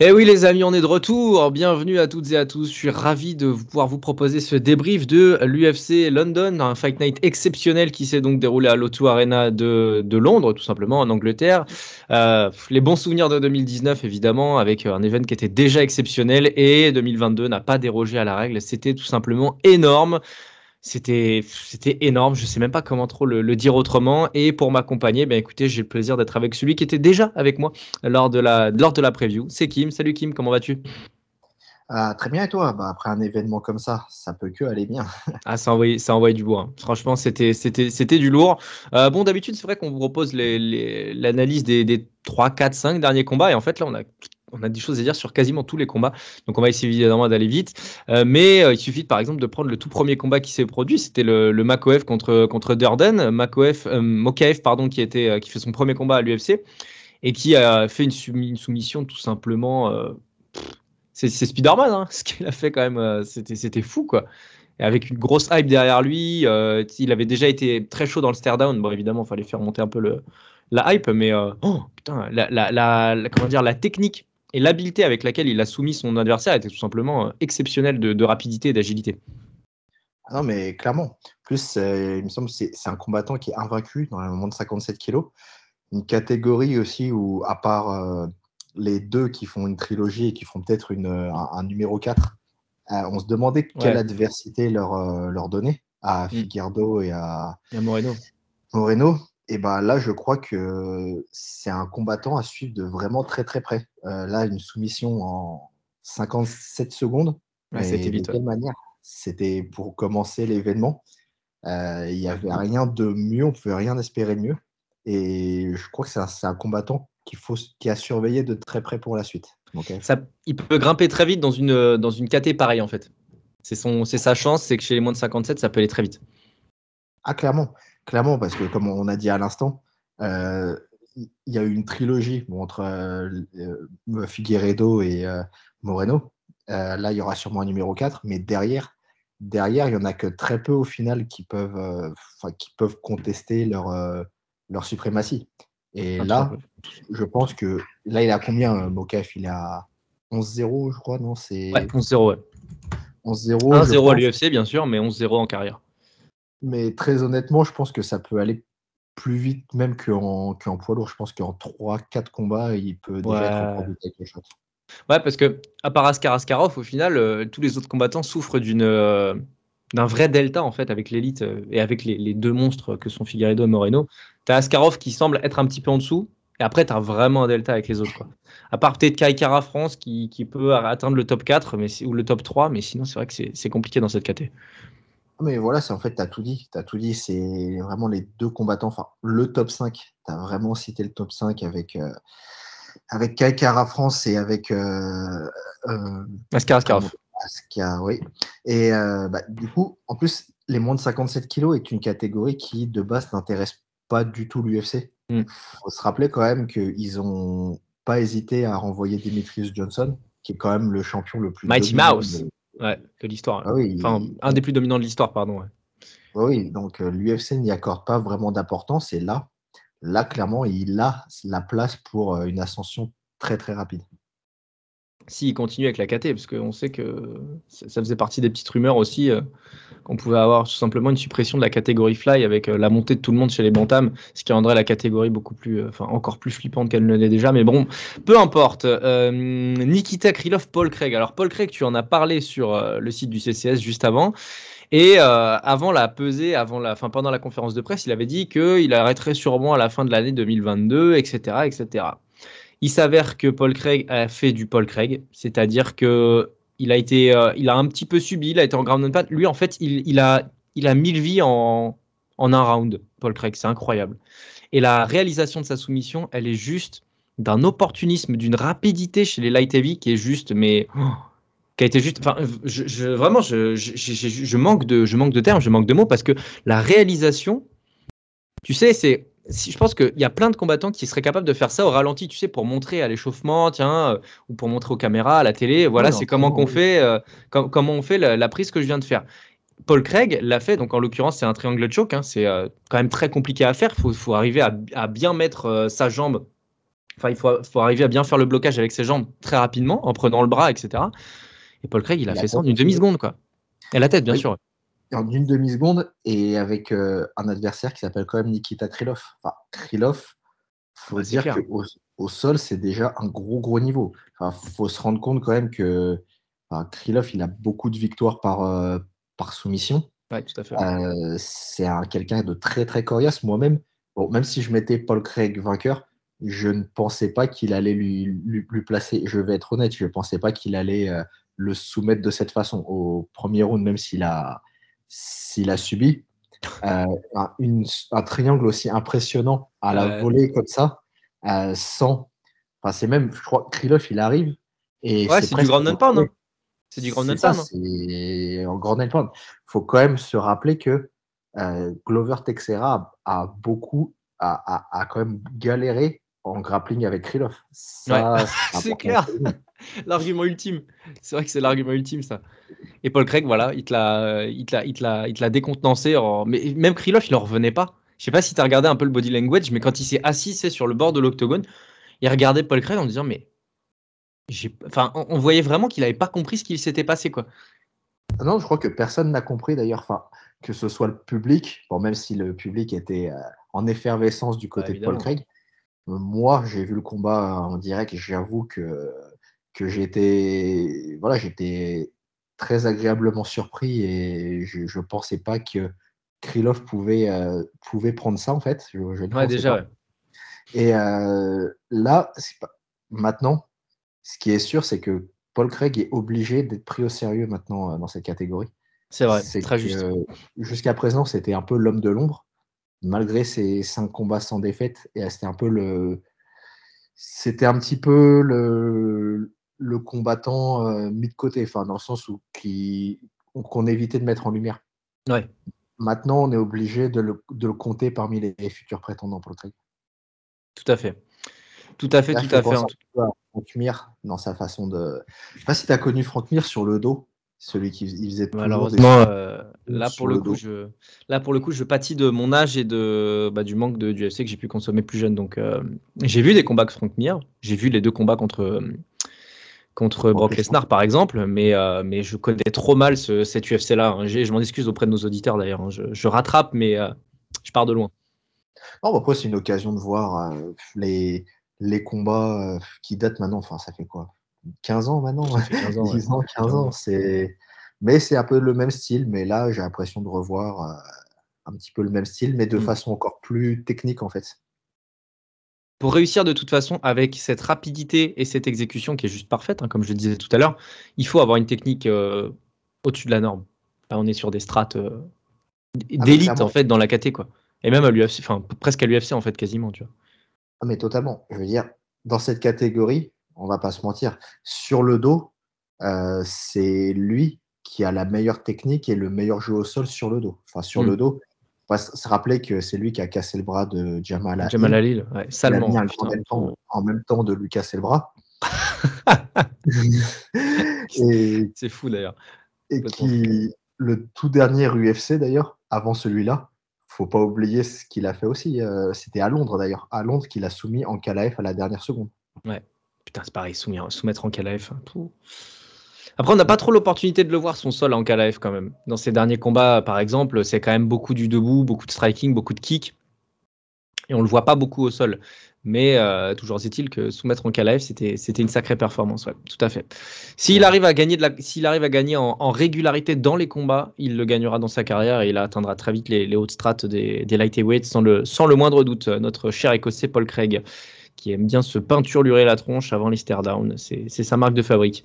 Eh oui les amis, on est de retour. Bienvenue à toutes et à tous. Je suis ravi de pouvoir vous proposer ce débrief de l'UFC London, un Fight Night exceptionnel qui s'est donc déroulé à l'O2 Arena de, Londres, tout simplement, en Angleterre. Euh, les bons souvenirs de 2019, évidemment, avec un événement qui était déjà exceptionnel et 2022 n'a pas dérogé à la règle. C'était tout simplement énorme. C'était, c'était énorme, je sais même pas comment trop le, le dire autrement. Et pour m'accompagner, ben écoutez, j'ai le plaisir d'être avec celui qui était déjà avec moi lors de la, lors de la preview. C'est Kim. Salut Kim, comment vas-tu? Ah, très bien, et toi? Bah, après un événement comme ça, ça peut que aller bien. Ah, ça envoyé, ça envoyé du bois. hein. Franchement, c'était, c'était, c'était du lourd. Euh, bon, d'habitude, c'est vrai qu'on vous propose les- les- l'analyse des, des 3, 4, 5 derniers combats. Et en fait, là, on a, on a des choses à dire sur quasiment tous les combats. Donc, on va essayer évidemment d'aller vite. Euh, mais euh, il suffit, par exemple, de prendre le tout premier combat qui s'est produit. C'était le, le Makoev contre, contre Durden. Makoev, euh, Mokaev, pardon, qui, était, euh, qui fait son premier combat à l'UFC et qui a fait une, une soumission tout simplement. c'est Spider-Man, hein, ce qu'il a fait quand même. C'était fou, quoi. Et avec une grosse hype derrière lui, il avait déjà été très chaud dans le stare-down. Bon, évidemment, il fallait faire monter un peu le, la hype, mais oh, putain, la- la- comment dire, la technique et l'habileté avec laquelle il a soumis son adversaire était tout simplement euh, exceptionnelle de, de rapidité et d'agilité. Ah non, mais clairement. En plus, euh, il me semble que c'est un combattant qui est invaincu dans le moment de 57 kilos. Une catégorie aussi où, à part euh, les deux qui font une trilogie et qui font peut-être un, un numéro 4, euh, on se demandait quelle Ouais. adversité leur, leur donner à Mm. Figueredo et à Et Moreno. Moreno. Et ben là, je crois que c'est un combattant à suivre de vraiment très très près. Euh, là, une soumission en 57 secondes. Ouais, c'était de vite, ouais. quelle manière? C'était pour commencer l'événement. Euh, Il n'y avait rien de mieux, on ne pouvait rien espérer de mieux. Et je crois que c'est un, combattant qu'il faut, qui a surveillé de très près pour la suite. Euh, Ça, il peut grimper très vite dans une, euh, dans une KT pareille, en fait. C'est sa chance, c'est que chez les moins de 57, ça peut aller très vite. Ah, clairement, clairement, parce que comme on a dit à l'instant, euh, il y a eu une trilogie bon, entre euh, euh, Figueiredo et euh, Moreno. Euh, là, il y aura sûrement un numéro 4, mais derrière, derrière, il n'y en a que très peu au final qui peuvent, euh, qui peuvent contester leur, euh, leur suprématie. Et là, je pense que là, il a combien, euh, Mokaf? Il a 11-0, je crois, non C'est Ouais, 11-0, ouais. 11-0. je 1-0 à l'UFC, bien sûr, mais 11-0 en carrière. Mais très honnêtement, je pense que ça peut aller plus vite même qu'en poids lourd. Je pense qu'en 3-4 combats, il peut déjà Ouais. être premier title shot. Ouais, parce que à part Askar Askarov, au final, euh, tous les autres combattants souffrent d'une euh, d'un vrai delta en fait avec l'élite euh, et avec les, les deux monstres que sont Figueiredo et Moreno. T'as Askarov qui semble être un petit peu en dessous, et après t'as vraiment un delta avec les autres. Quoi. À part peut-être Kai Kara France qui, qui peut atteindre le top 4 mais, ou le top 3, mais sinon c'est vrai que c'est c'est compliqué dans cette KT. Mais voilà, c'est en fait, tu as tout dit. Tu tout dit. C'est vraiment les deux combattants. Enfin, le top 5. Tu as vraiment cité le top 5 avec, euh, avec Kai France et avec euh, euh, Askar Askarov. Aska, oui. Et euh, bah, du coup, en plus, les moins de 57 kilos est une catégorie qui, de base, n'intéresse pas du tout l'UFC. Mm. faut se rappeler quand même qu'ils n'ont pas hésité à renvoyer Demetrius Johnson, qui est quand même le champion le plus. Mighty Mouse. de- Ouais, de l'histoire. Ah oui, Enfin, il- un des plus dominants de l'histoire, pardon. ouais. Oui, donc euh, l'UFC n'y accorde pas vraiment d'importance. Et là, là, clairement, il a la place pour euh, une ascension très, très rapide. S'il continue avec la KT, parce qu'on sait que ça, faisait partie des petites rumeurs aussi, euh, qu'on pouvait avoir tout simplement une suppression de la catégorie fly avec euh, la montée de tout le monde chez les bantams, ce qui rendrait la catégorie beaucoup plus, euh, enfin encore plus flippante qu'elle ne l'est déjà. Mais bon, peu importe. Nikita Krylov, Paul Craig. Alors Paul Craig, tu en as parlé sur le site du CCS juste avant. Et avant la pesée, avant la, pendant la conférence de presse, il avait dit qu'il arrêterait sûrement à la fin de l'année 2022, etc., etc. Il s'avère que Paul Craig a fait du Paul Craig, c'est-à-dire que il a été, euh, il a un petit peu subi, il a été en ground and pound. Lui, en fait, il, a, il a mille vies en, en un round. Paul Craig, c'est incroyable. Et la réalisation de sa soumission, elle est juste d'un opportunisme, d'une rapidité chez les light heavy qui est juste, mais oh, qui a été juste. Enfin, je, vraiment, je manque de, je manque de termes, je manque de mots parce que la réalisation, tu sais, c'est. Si, je pense qu'il y a plein de combattants qui seraient capables de faire ça au ralenti, tu sais, pour montrer à l'échauffement, tiens, euh, ou pour montrer aux caméras, à la télé, voilà, Oui, c'est en comment qu'on oui. fait, euh, com- comment on fait la, la prise que je viens de faire. Paul Craig l'a fait, donc en l'occurrence, c'est un triangle choke, hein, c'est euh, quand même très compliqué à faire. Il faut, faut arriver à, à bien mettre sa jambe Enfin, il faut, faut arriver à bien faire le blocage avec ses jambes très rapidement, en prenant le bras, etc. Et Paul Craig, il a fait ça en une demi-seconde, quoi. Et la tête, bien Oui. sûr. En une demi-seconde et avec euh, un adversaire qui s'appelle quand même Nikita Krylov. Enfin, Krylov, faut Bah, dire qu'au au sol, c'est déjà un gros, gros niveau. Enfin, faut se rendre compte quand même que enfin, Krylov, il a beaucoup de victoires par, euh, par soumission. Ouais, tout à fait. Euh, c'est un- quelqu'un de très, très coriace. Moi-même, bon, même si je mettais Paul Craig vainqueur, je ne pensais pas qu'il allait lui, lui, lui placer. Je vais être honnête, je ne pensais pas qu'il allait euh, le soumettre de cette façon au premier round, même s'il a, s'il a subi. Euh, un, une- un triangle aussi impressionnant à la Ouais. volée comme ça, euh, sans. Enfin, c'est même, je crois, Krylov, il arrive. Et Ouais, c'est du presque- ground and pound. hein. C'est du ground c'est and ça, pound. hein. c'est en ground and pound. Il faut quand même se rappeler que euh, Glover Texera a, a beaucoup, a, a- a quand même galéré en grappling avec Krylov. C'est clair. L'argument ultime. C'est vrai que c'est l'argument ultime, ça. Et Paul Craig, voilà, il te l'a, il te l'a, il te l'a, il te l'a décontenancé. en- Mais même Krylov, il en revenait pas. Je sais pas si tu as regardé un peu le body language, mais quand il s'est assis sur le bord de l'octogone, il regardait Paul Craig en disant mais enfin, on, on voyait vraiment qu'il avait pas compris ce qui s'était passé quoi. Non, je crois que personne n'a compris d'ailleurs, enfin, que ce soit le public, bon, même si le public était euh, en effervescence du côté de Paul. Craig. Moi, j'ai vu le combat en direct et j'avoue que, que j'étais voilà, j'étais très agréablement surpris et je ne pensais pas que Krylov pouvait, euh, pouvait prendre ça en fait. Je, je ne Ouais, déjà. ouais. Et euh, là, pas... maintenant, ce qui est sûr, c'est que Paul Craig est obligé d'être pris au sérieux maintenant euh, dans cette catégorie. C'est vrai, C'est très juste. Jusqu'à présent, c'était un peu l'homme de l'ombre, malgré ses cinq combats sans défaite. Et euh, c'était un peu le. C'était un petit peu le, le combattant euh, mis de côté, enfin, dans le sens où qui, qu'on évitait de mettre en lumière. Ouais. Maintenant, on est obligé de le, de le compter parmi les, futurs prétendants pour le Craig. Tout à fait. Tout à fait, Là, tout à fait. Franck Mir dans sa façon de. Je sais pas si tu as connu Franck Mir sur le dos, celui qui il faisait Malheureusement, euh, là pour le le coup, je, là pour le coup, je pâtis de mon âge et de bah, du manque de du UFC que j'ai pu consommer plus jeune. Donc, euh, j'ai vu des combats avec Frank Mir, j'ai vu les deux combats contre euh, contre Brock Lesnar. Lesnar par exemple, mais euh, mais je connais trop mal ce, cet UFC là. hein. Je m'en excuse auprès de nos auditeurs d'ailleurs. hein. Je, je rattrape, mais je pars de loin. Non, bah, après, c'est une occasion de voir les, les combats qui datent maintenant. Enfin, ça fait quoi? 15 ans maintenant Ça fait 15 ans, ouais. 10 ans, 15 ans. C'est... Mais c'est un peu le même style. Mais là, j'ai l'impression de revoir euh, un petit peu le même style, mais de Mm. façon encore plus technique en fait. Pour réussir de toute façon avec cette rapidité et cette exécution qui est juste parfaite, hein, comme je le disais tout à l'heure, il faut avoir une technique euh, au-dessus de la norme. Là, on est sur des strates euh, Ah, d'élite en fait dans la KT quoi. Et même à l'UFC, enfin presque à l'UFC en fait quasiment, tu vois. Ah, mais totalement. Je veux dire, dans cette catégorie, on va pas se mentir, sur le dos, euh, c'est lui qui a la meilleure technique et le meilleur jeu au sol sur le dos. Enfin, sur Mm. le dos, on va se rappeler que c'est lui qui a cassé le bras de Jamal Hill. Jamal Halil, ouais, Il a salement. mis un putain. grand même temps, en même temps de lui casser le bras. C'est fou d'ailleurs. et qui, le tout dernier UFC d'ailleurs, avant celui-là, faut pas oublier ce qu'il a fait aussi. euh, C'était à Londres d'ailleurs, à Londres qu'il a soumis en KLF à la dernière seconde. Putain, c'est pareil, soumettre, soumettre en KLF. hein. Après, on n'a pas trop l'opportunité de le voir son sol en KLF quand même. Dans ses derniers combats, par exemple, c'est quand même beaucoup du debout, beaucoup de striking, beaucoup de kick. Et on le voit pas beaucoup au sol. Mais euh, toujours est-il que soumettre en Kalaev, c'était c'était une sacrée performance, ouais, tout à fait. S'il arrive à gagner de la, s'il arrive à gagner en, en régularité dans les combats, il le gagnera dans sa carrière et il atteindra très vite les, les hautes strates des, des lightweights sans le sans le moindre doute. Notre cher écossais Paul Craig, qui aime bien se peinturlurer la tronche avant les stare down, c'est sa marque de fabrique.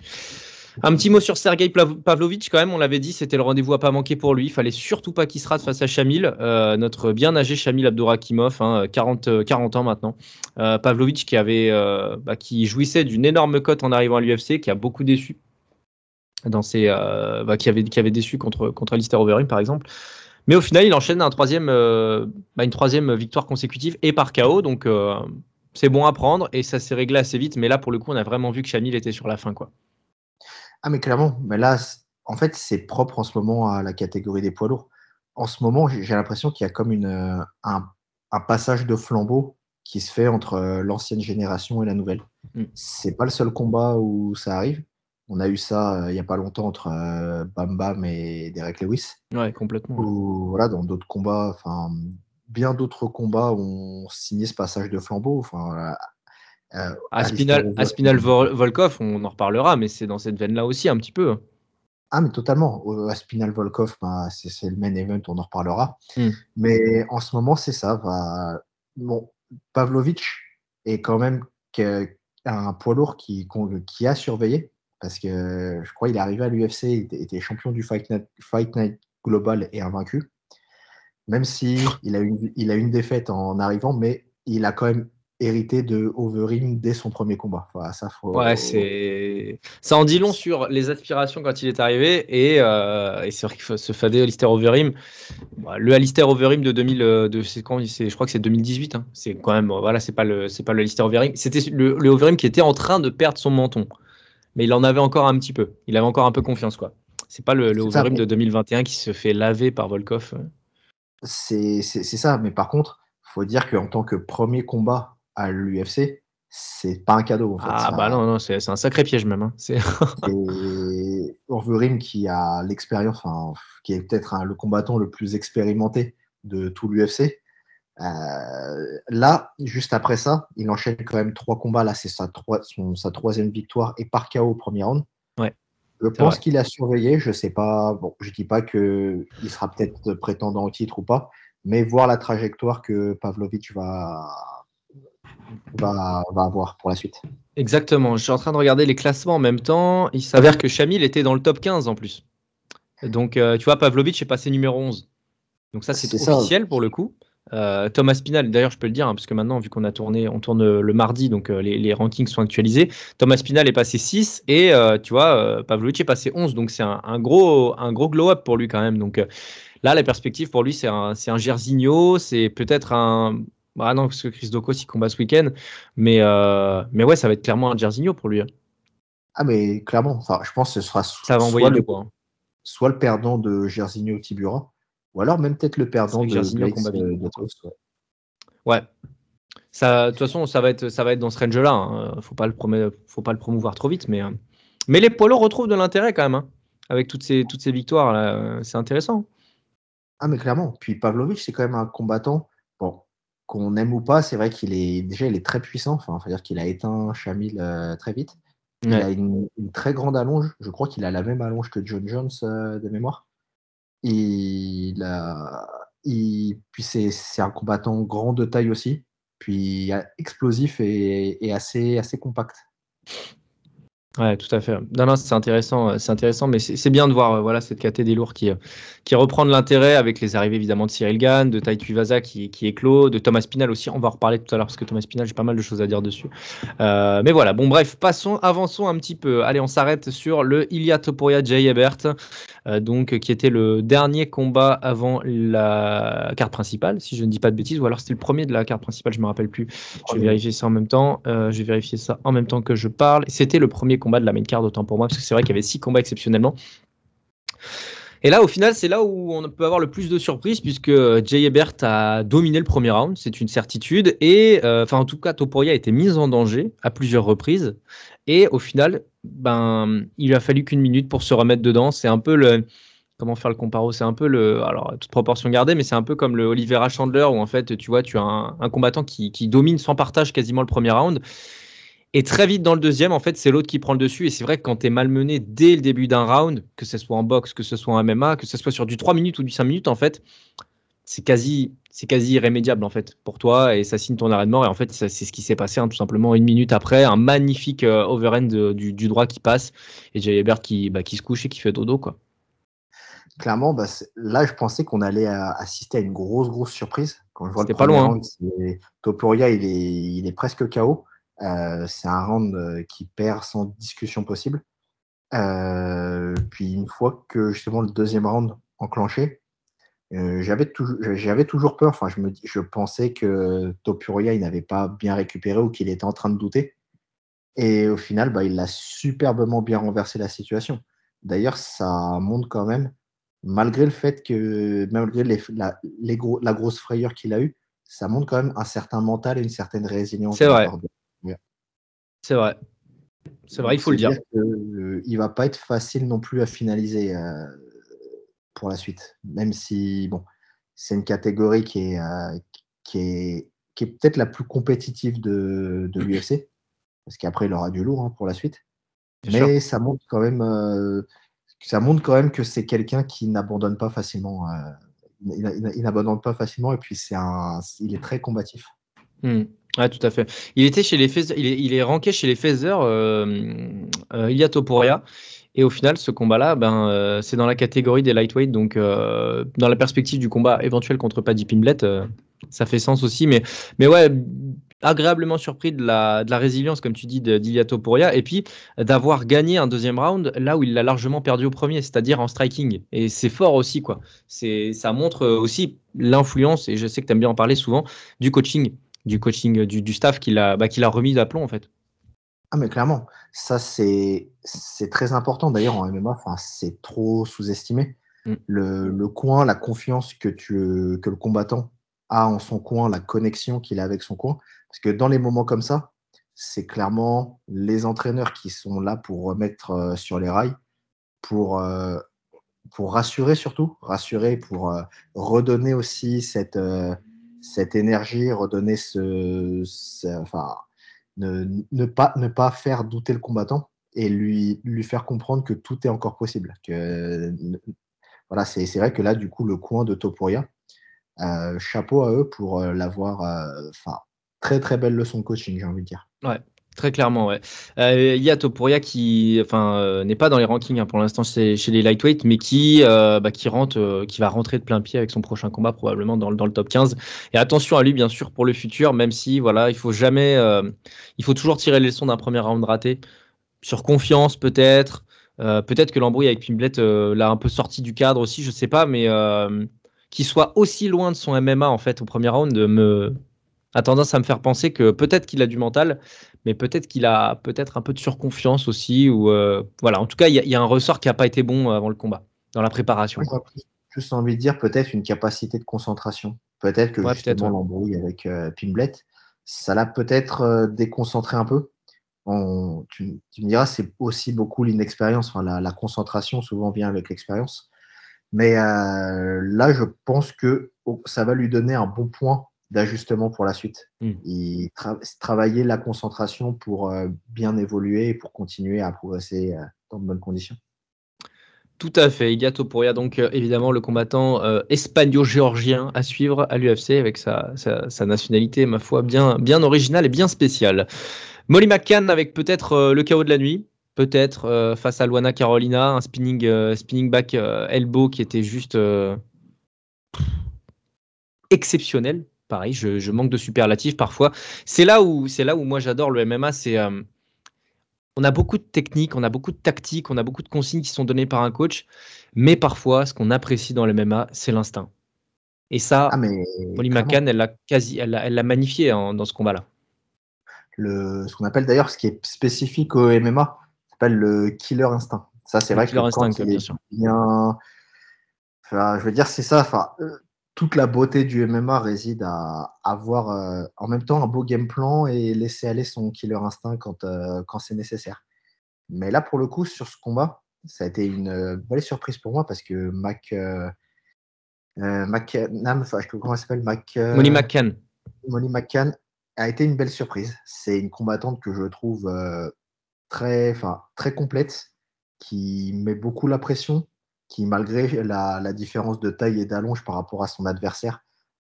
Un petit mot sur Sergei Pavlovitch, quand même, on l'avait dit, c'était le rendez-vous à pas manquer pour lui. Il fallait surtout pas qu'il se rate face à Shamil, euh, notre bien âgé Shamil Abdourakimov, hein, 40, euh, 40 ans maintenant. Euh, Pavlovitch qui, avait, euh, bah, qui jouissait d'une énorme cote en arrivant à l'UFC, qui a beaucoup déçu. Dans ses, bah, qui, avait, qui avait déçu contre, contre Alistair Overeem, par exemple. Mais au final, il enchaîne un troisième, bah, une troisième victoire consécutive et par KO. Donc, c'est bon à prendre et ça s'est réglé assez vite. Mais là, pour le coup, on a vraiment vu que Shamil était sur la fin. Quoi. Ah, mais clairement, mais là, en fait, c'est propre en ce moment à la catégorie des poids lourds. En ce moment, j'ai l'impression qu'il y a comme une, euh, un, un passage de flambeau qui se fait entre euh, l'ancienne génération et la nouvelle. Mm. C'est pas le seul combat où ça arrive. On a eu ça euh, il y a pas longtemps entre euh, Bam Bam et Derek Lewis. Ouais, complètement. Ou voilà, dans d'autres combats, enfin, bien d'autres combats ont signé ce passage de flambeau. Enfin. Euh, Aspinal, Aspinal Vol- Volkov, on en reparlera, mais c'est dans cette veine-là aussi un petit peu. Ah, mais totalement. Euh, Aspinal Volkov, bah, c'est le main event, on en reparlera. Mm. Mais en ce moment, c'est ça. bah, bon, Pavlovic est quand même un poids lourd qui, a surveillé. Parce que je crois qu'il est arrivé à l'UFC, il était, était champion du Fight Night, Fight Night Global et invaincu. Même si il a, une, il a une défaite en arrivant, mais il a quand même hérité de Overeem dès son premier combat. Ça, faut, Ouais, c'est ça en dit long sur les aspirations quand il est arrivé et, euh, et c'est vrai qu'il faut se fader Alistair Overeem. Bah, le Alistair Overeem de 2000, euh, de c'est quand c'est, je crois que c'est 2018. hein. C'est quand même voilà, c'est pas le c'est pas le Alistair Overeem. C'était le, le Overeem qui était en train de perdre son menton, mais il en avait encore un petit peu. Il avait encore un peu confiance quoi. C'est pas le, le Overeem de 2021 qui se fait laver par Volkov. C'est ça, mais par contre, faut dire qu'en tant que premier combat à l'UFC, c'est pas un cadeau. En fait. Ah bah non non, c'est un sacré piège même. hein. C'est Overeem qui a l'expérience, enfin, qui est peut-être le combattant le plus expérimenté de tout l'UFC. euh, là, juste après ça, il enchaîne quand même trois combats. Là, c'est sa, son- sa troisième victoire et par KO au premier round. Ouais, Je pense qu'il a surveillé. Je sais pas. Bon, je dis pas que il sera peut-être prétendant au titre ou pas, mais voir la trajectoire que Pavlovich va va, va avoir pour la suite. Exactement, je suis en train de regarder les classements en même temps. Il s'avère que Shamil était dans le top 15 en plus. Donc, euh, tu vois, Pavlovic est passé numéro 11. Donc, ça, c'est ça. officiel pour le coup. Euh, Thomas Spinal, d'ailleurs, je peux le dire, hein, parce que maintenant, vu qu'on a tourné, on tourne euh, le mardi, donc euh, les, les rankings sont actualisés. Thomas Spinal est passé 6 et euh, tu vois, Pavlovic est passé 11. Donc, c'est un, un gros, un gros glow-up pour lui quand même. Donc, là, la perspective pour lui, c'est un, un Gersigno, c'est peut-être un. Ah non, parce que Chris Dokos, il combat ce week-end. Mais, mais ouais, ça va être clairement un Gersigno pour lui. hein. Ah, mais clairement, enfin, je pense que ce sera Ça va envoyer soit, du le, poids. hein. soit le perdant de Gersigno Tibura, ou alors même peut-être le perdant de euh, ouais. Ça, de toute façon, ça va être, ça va être dans ce range-là. hein. Faut pas le faut pas le promouvoir trop vite, mais, euh, mais les lourds retrouvent de l'intérêt quand même, hein. avec toutes ces, toutes ces victoires là. euh, C'est intéressant. Ah, mais clairement. Puis Pavlovich, c'est quand même un combattant, bon, qu'on aime ou pas, c'est vrai qu'il est déjà il est très puissant. Enfin, faut dire qu'il a éteint Chamil euh, très vite. Il Ouais. a une, une très grande allonge. Je crois qu'il a la même allonge que John Jones euh, de mémoire. Il puis c'est c'est un combattant grand de taille aussi. Puis euh, explosif et, et assez, assez compact. Ouais, tout à fait. Non, non, c'est intéressant, euh, c'est intéressant, mais c'est bien de voir euh, voilà cette caté des lourds qui, euh, qui reprend de l'intérêt avec les arrivées évidemment de Cyril Gann, de Tai Tuivasa qui, qui éclot, de Thomas Pinal aussi. On va en reparler tout à l'heure parce que Thomas Pinal, j'ai pas mal de choses à dire dessus. Euh, mais voilà, bon bref, passons, avançons un petit peu. Allez, on s'arrête sur le Ilya Topuria Jay Ebert, donc qui était le dernier combat avant la carte principale, si je ne dis pas de bêtises, ou alors c'était le premier de la carte principale, je me rappelle plus. Je vais vérifier ça en même temps. Je vais vérifier ça en même temps que je parle. C'était le premier combat de la main card, autant pour moi, parce que c'est vrai qu'il y avait six combats exceptionnellement. Et là, au final, c'est là où on peut avoir le plus de surprises, puisque Jay Ebert a dominé le premier round, c'est une certitude. Et, euh, enfin, en tout cas, Topuria a été mise en danger à plusieurs reprises. Et au final, ben, il a fallu qu'une minute pour se remettre dedans. C'est un peu le, comment faire le comparo? C'est un peu le, alors toute proportion gardée, mais c'est un peu comme le Olivera Chandler où en fait, tu vois, tu as un, combattant qui, domine sans partage quasiment le premier round. Et très vite dans le deuxième, en fait, c'est l'autre qui prend le dessus. Et c'est vrai que quand tu es malmené dès le début d'un round, que ce soit en boxe, que ce soit en MMA, que ce soit sur du 3 minutes ou du 5 minutes, en fait, c'est quasi, c'est quasi irrémédiable en fait pour toi et ça signe ton arrêt de mort. Et en fait, c'est ce qui s'est passé hein, tout simplement une minute après, un magnifique euh, overhand du, droit qui passe et Jay Ebert qui, bah, qui se couche et qui fait dodo quoi clairement, bah, là, je pensais qu'on allait euh, assister à une grosse, grosse surprise. Quand je vois le pas loin. Round, Topuria, il est, il est presque KO. Euh, c'est un round euh, qui perd sans discussion possible. puis une fois que justement le deuxième round enclenché, j'avais j'avais toujours peur. Enfin, je me je pensais que Topuria il n'avait pas bien récupéré ou qu'il était en train de douter. Et au final, bah, il a superbement bien renversé la situation. D'ailleurs, ça montre quand même malgré le fait que, malgré les, la, la grosse frayeur qu'il a eue, ça montre quand même un certain mental et une certaine résilience. C'est vrai. C'est vrai. C'est vrai, il faut le dire. Il euh, il va pas être facile non plus à finaliser euh, pour la suite. Même si, bon, c'est une catégorie qui est, euh, qui est, qui est peut-être la plus compétitive de, de l'UFC. Parce qu'après, il aura du lourd hein, pour la suite. Mais ça montre quand même ça montre quand même que c'est quelqu'un qui n'abandonne pas facilement. Euh, il, n'abandonne pas facilement et puis c'est un, il est très combatif. Hmm. tout à fait. Il était chez les il, est, il est ranké chez les Feather, euh, euh, Ilia Topuria. Et au final, ce combat-là, ben, euh, c'est dans la catégorie des lightweight. Donc, dans la perspective du combat éventuel contre Paddy Pimblet, ça fait sens aussi. Mais, mais ouais, agréablement surpris de la, de la résilience, comme tu dis, d'Ilia Topuria, et puis d'avoir gagné un deuxième round là où il l'a largement perdu au premier, c'est-à-dire en striking. Et c'est fort aussi, quoi. Ça montre aussi l'influence, et je sais que tu aimes bien en parler souvent, du coaching, du coaching du, du staff qui l'a, bah, remis d'aplomb, en fait. Ah mais clairement, ça c'est, c'est très important. D'ailleurs en MMA, c'est trop sous-estimé. Mm. Le, le, coin, la confiance que, tu, que le combattant a en son coin, la connexion qu'il a avec son coin. Parce que dans les moments comme ça, c'est clairement les entraîneurs qui sont là pour remettre euh, sur les rails, pour, euh, pour rassurer surtout, rassurer, pour euh, redonner aussi cette, cette énergie, redonner ce, enfin, ne, ne, pas, ne pas faire douter le combattant et lui, lui faire comprendre que tout est encore possible. Que, voilà, c'est vrai que là, du coup, le coin de Topuria, chapeau à eux pour l'avoir, enfin, très très belle leçon de coaching, j'ai envie de dire. Ouais. Très clairement, ouais. Euh, il y a Topuria qui, enfin, euh, n'est pas dans les rankings hein, pour l'instant chez, les lightweight, mais qui, euh, bah, qui rentre, qui va rentrer de plein pied avec son prochain combat probablement dans, dans, le top 15. Et attention à lui, bien sûr, pour le futur, même si, voilà, il faut jamais, il faut toujours tirer les leçons d'un premier round raté sur confiance peut-être. peut-être que l'embrouille avec Pimblet l'a un peu sorti du cadre aussi, je sais pas, mais qu'il soit aussi loin de son MMA en fait au premier round me a tendance à me faire penser que peut-être qu'il a du mental, mais peut-être qu'il a peut-être un peu de surconfiance aussi. Ou euh, voilà, en tout cas, il y, a un ressort qui n'a pas été bon avant le combat, dans la préparation. Plus, plus envie de dire peut-être une capacité de concentration. Peut-être que justement l'embrouille avec euh, Pimblet, ça l'a peut-être euh, déconcentré un peu. tu, me diras, c'est aussi beaucoup l'inexpérience. Enfin, la, concentration souvent vient avec l'expérience. Mais là, je pense que oh, ça va lui donner un bon point d'ajustement pour la suite. Hmm. Il travailler la concentration pour euh, bien évoluer et pour continuer à progresser euh, dans de bonnes conditions. Tout à fait. Ilia Topuria, donc euh, évidemment le combattant espagnol-géorgien à suivre à l'UFC avec sa, sa, nationalité, ma foi, bien, bien originale et bien spéciale. Molly McCann avec peut-être le chaos de la nuit, peut-être face à Luana Carolina, un spinning, spinning back elbow qui était juste exceptionnel pareil, je, manque de superlatifs parfois. C'est là où, c'est là où moi j'adore le MMA. C'est euh, on a beaucoup de techniques, on a beaucoup de tactiques, on a beaucoup de consignes qui sont données par un coach, mais parfois ce qu'on apprécie dans le MMA, c'est l'instinct. Et ça, ah Molly McCann, elle l'a quasi, elle l'a magnifié dans ce combat-là. Le, ce qu'on appelle d'ailleurs, ce qui est spécifique au MMA, s'appelle le killer instinct. Ça, c'est vrai que instinct, bien sûr. Bien, enfin, je veux dire, c'est ça. Enfin, euh, toute la beauté du MMA réside à avoir euh, en même temps un beau game plan et laisser aller son killer instinct quand, euh, quand c'est nécessaire. Mais là, pour le coup, sur ce combat, Ça a été une euh, belle surprise pour moi parce que Mac. Euh, euh, McCann, enfin, comment elle s'appelle? Mac, Molly McCann. Molly McCann a été une belle surprise. C'est une combattante que je trouve très, très complète, qui met beaucoup la pression, qui, malgré la, la différence de taille et d'allonge par rapport à son adversaire,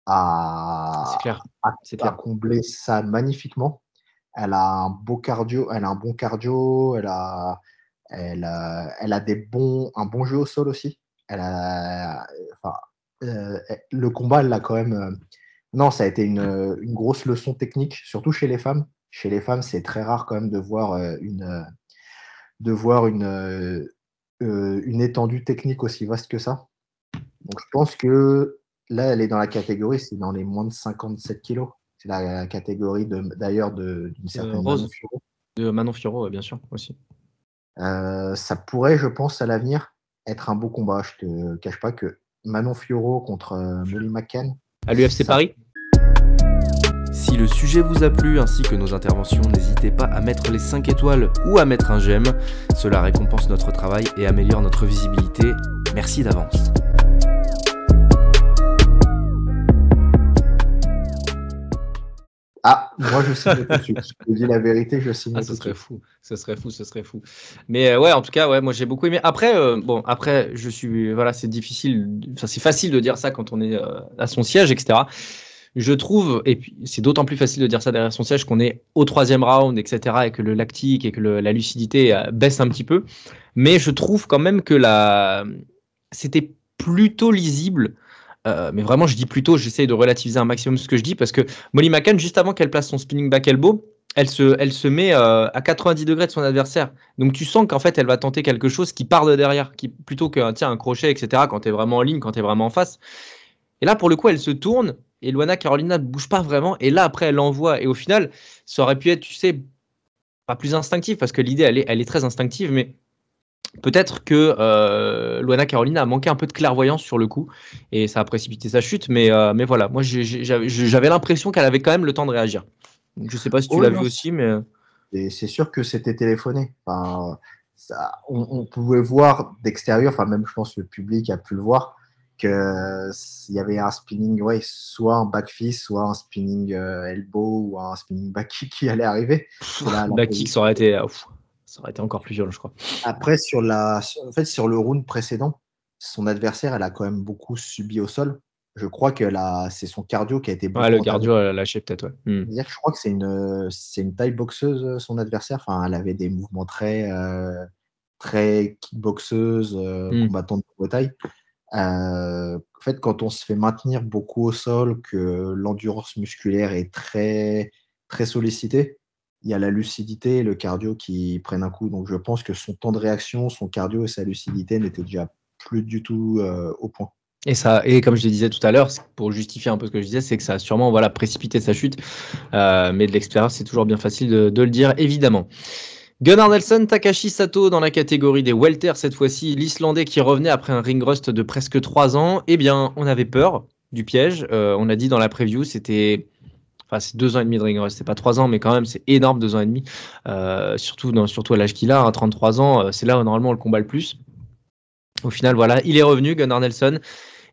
a, clair. a- a clair. comblé ça magnifiquement. Elle a un beau cardio, elle a un bon cardio, elle a, elle a, elle a des bons, un bon jeu au sol aussi. Elle a, enfin, euh, le combat, elle l'a quand même. euh, non, ça a été une, une grosse leçon technique, surtout chez les femmes. Chez les femmes, c'est très rare quand même de voir euh, une, euh, de voir une, euh, une étendue technique aussi vaste que ça. Donc je pense que là, elle est dans la catégorie, c'est dans les moins de 57 kilos. C'est la catégorie d'ailleurs de- d'une certaine Rose. Manon Fiorot. De Manon Fiorot, ouais, bien sûr, aussi. Euh, ça pourrait, je pense, à l'avenir être un beau combat. Je te cache pas que Manon Fiorot contre euh, Molly McCann, À l'UFC Paris? Si le sujet vous a plu ainsi que nos interventions, n'hésitez pas à mettre les 5 étoiles ou à mettre un j'aime. Cela récompense notre travail et améliore notre visibilité. Merci d'avance. Ah, moi je signe tout de suite. Je te dis la vérité, je signe Ah, tout ce serait fou, ce serait fou, ce serait fou. Mais euh, ouais, en tout cas, ouais, moi j'ai beaucoup aimé. Après, euh, bon, après, je suis, voilà, c'est difficile, enfin, c'est facile de dire ça quand on est euh, à son siège, etc. Je trouve, et puis c'est d'autant plus facile de dire ça derrière son siège qu'on est au troisième round, etc., et que le lactique et que la lucidité euh, baisse un petit peu. Mais je trouve quand même que la, c'était plutôt lisible. Euh, mais vraiment, je dis plutôt, j'essaye de relativiser un maximum ce que je dis parce que Molly McCann, juste avant qu'elle place son spinning back elbow, elle se, elle se met euh, à 90 degrés de son adversaire. Donc tu sens qu'en fait, elle va tenter quelque chose qui part de derrière, qui, plutôt qu'un un crochet, etc., quand tu es vraiment en ligne, quand tu es vraiment en face. Et là, pour le coup, elle se tourne et Luana Carolina ne bouge pas vraiment. Et là, après, elle l'envoie. Et au final, ça aurait pu être, tu sais, pas plus instinctif parce que l'idée, elle est, elle est très instinctive, mais peut-être que euh, Luana Carolina a manqué un peu de clairvoyance sur le coup et ça a précipité sa chute. Mais, euh, mais voilà, moi, j'avais l'impression qu'elle avait quand même le temps de réagir. Donc, je sais pas si tu Oh l'as vu aussi, mais. euh, c'est sûr que c'était téléphoné. Enfin, ça, on, on pouvait voir d'extérieur, enfin même je pense que le public a pu le voir, qu'il y avait un spinning, ouais, soit un back fist, soit un spinning euh, elbow ou un spinning back kick qui allait arriver. Là, Back kick, ça aurait été, euh, ouf, ça aurait été encore plus violent, je crois. Après, sur, la, en fait, sur le round précédent, son adversaire, elle a quand même beaucoup subi au sol. Je crois que là, c'est son cardio qui a été beaucoup Ouais, le cardio, elle a lâché peut-être, ouais. Hmm. C'est-à-dire que je crois que c'est une, c'est une taille boxeuse, euh, son adversaire. Enfin, elle avait des mouvements très, euh, très kickboxeuse, euh, Mm. combattante de taille. Euh, en fait, quand on se fait maintenir beaucoup au sol, que l'endurance musculaire est très, très sollicitée, il y a la lucidité et le cardio qui prennent un coup. Donc, je pense que son temps de réaction, son cardio et sa lucidité n'étaient déjà plus du tout euh, au point. Et ça, et comme je le disais tout à l'heure, pour justifier un peu ce que je disais, c'est que ça a sûrement voilà, précipité sa chute. Euh, mais de l'expérience, c'est toujours bien facile de le dire, évidemment. Gunnar Nelson, Takashi Sato dans la catégorie des welter cette fois-ci, l'Islandais qui revenait après un ring rust de presque 3 ans. Eh bien, on avait peur du piège. Euh, on a dit dans la preview, c'était. Enfin, c'est deux ans et demi de ring rust, c'est pas trois ans, mais quand même, c'est énorme, deux ans et demi. Euh, surtout, à l'âge qu'il a, hein, 33 ans, euh, c'est là où normalement on le combat le plus. Au final, voilà, il est revenu, Gunnar Nelson.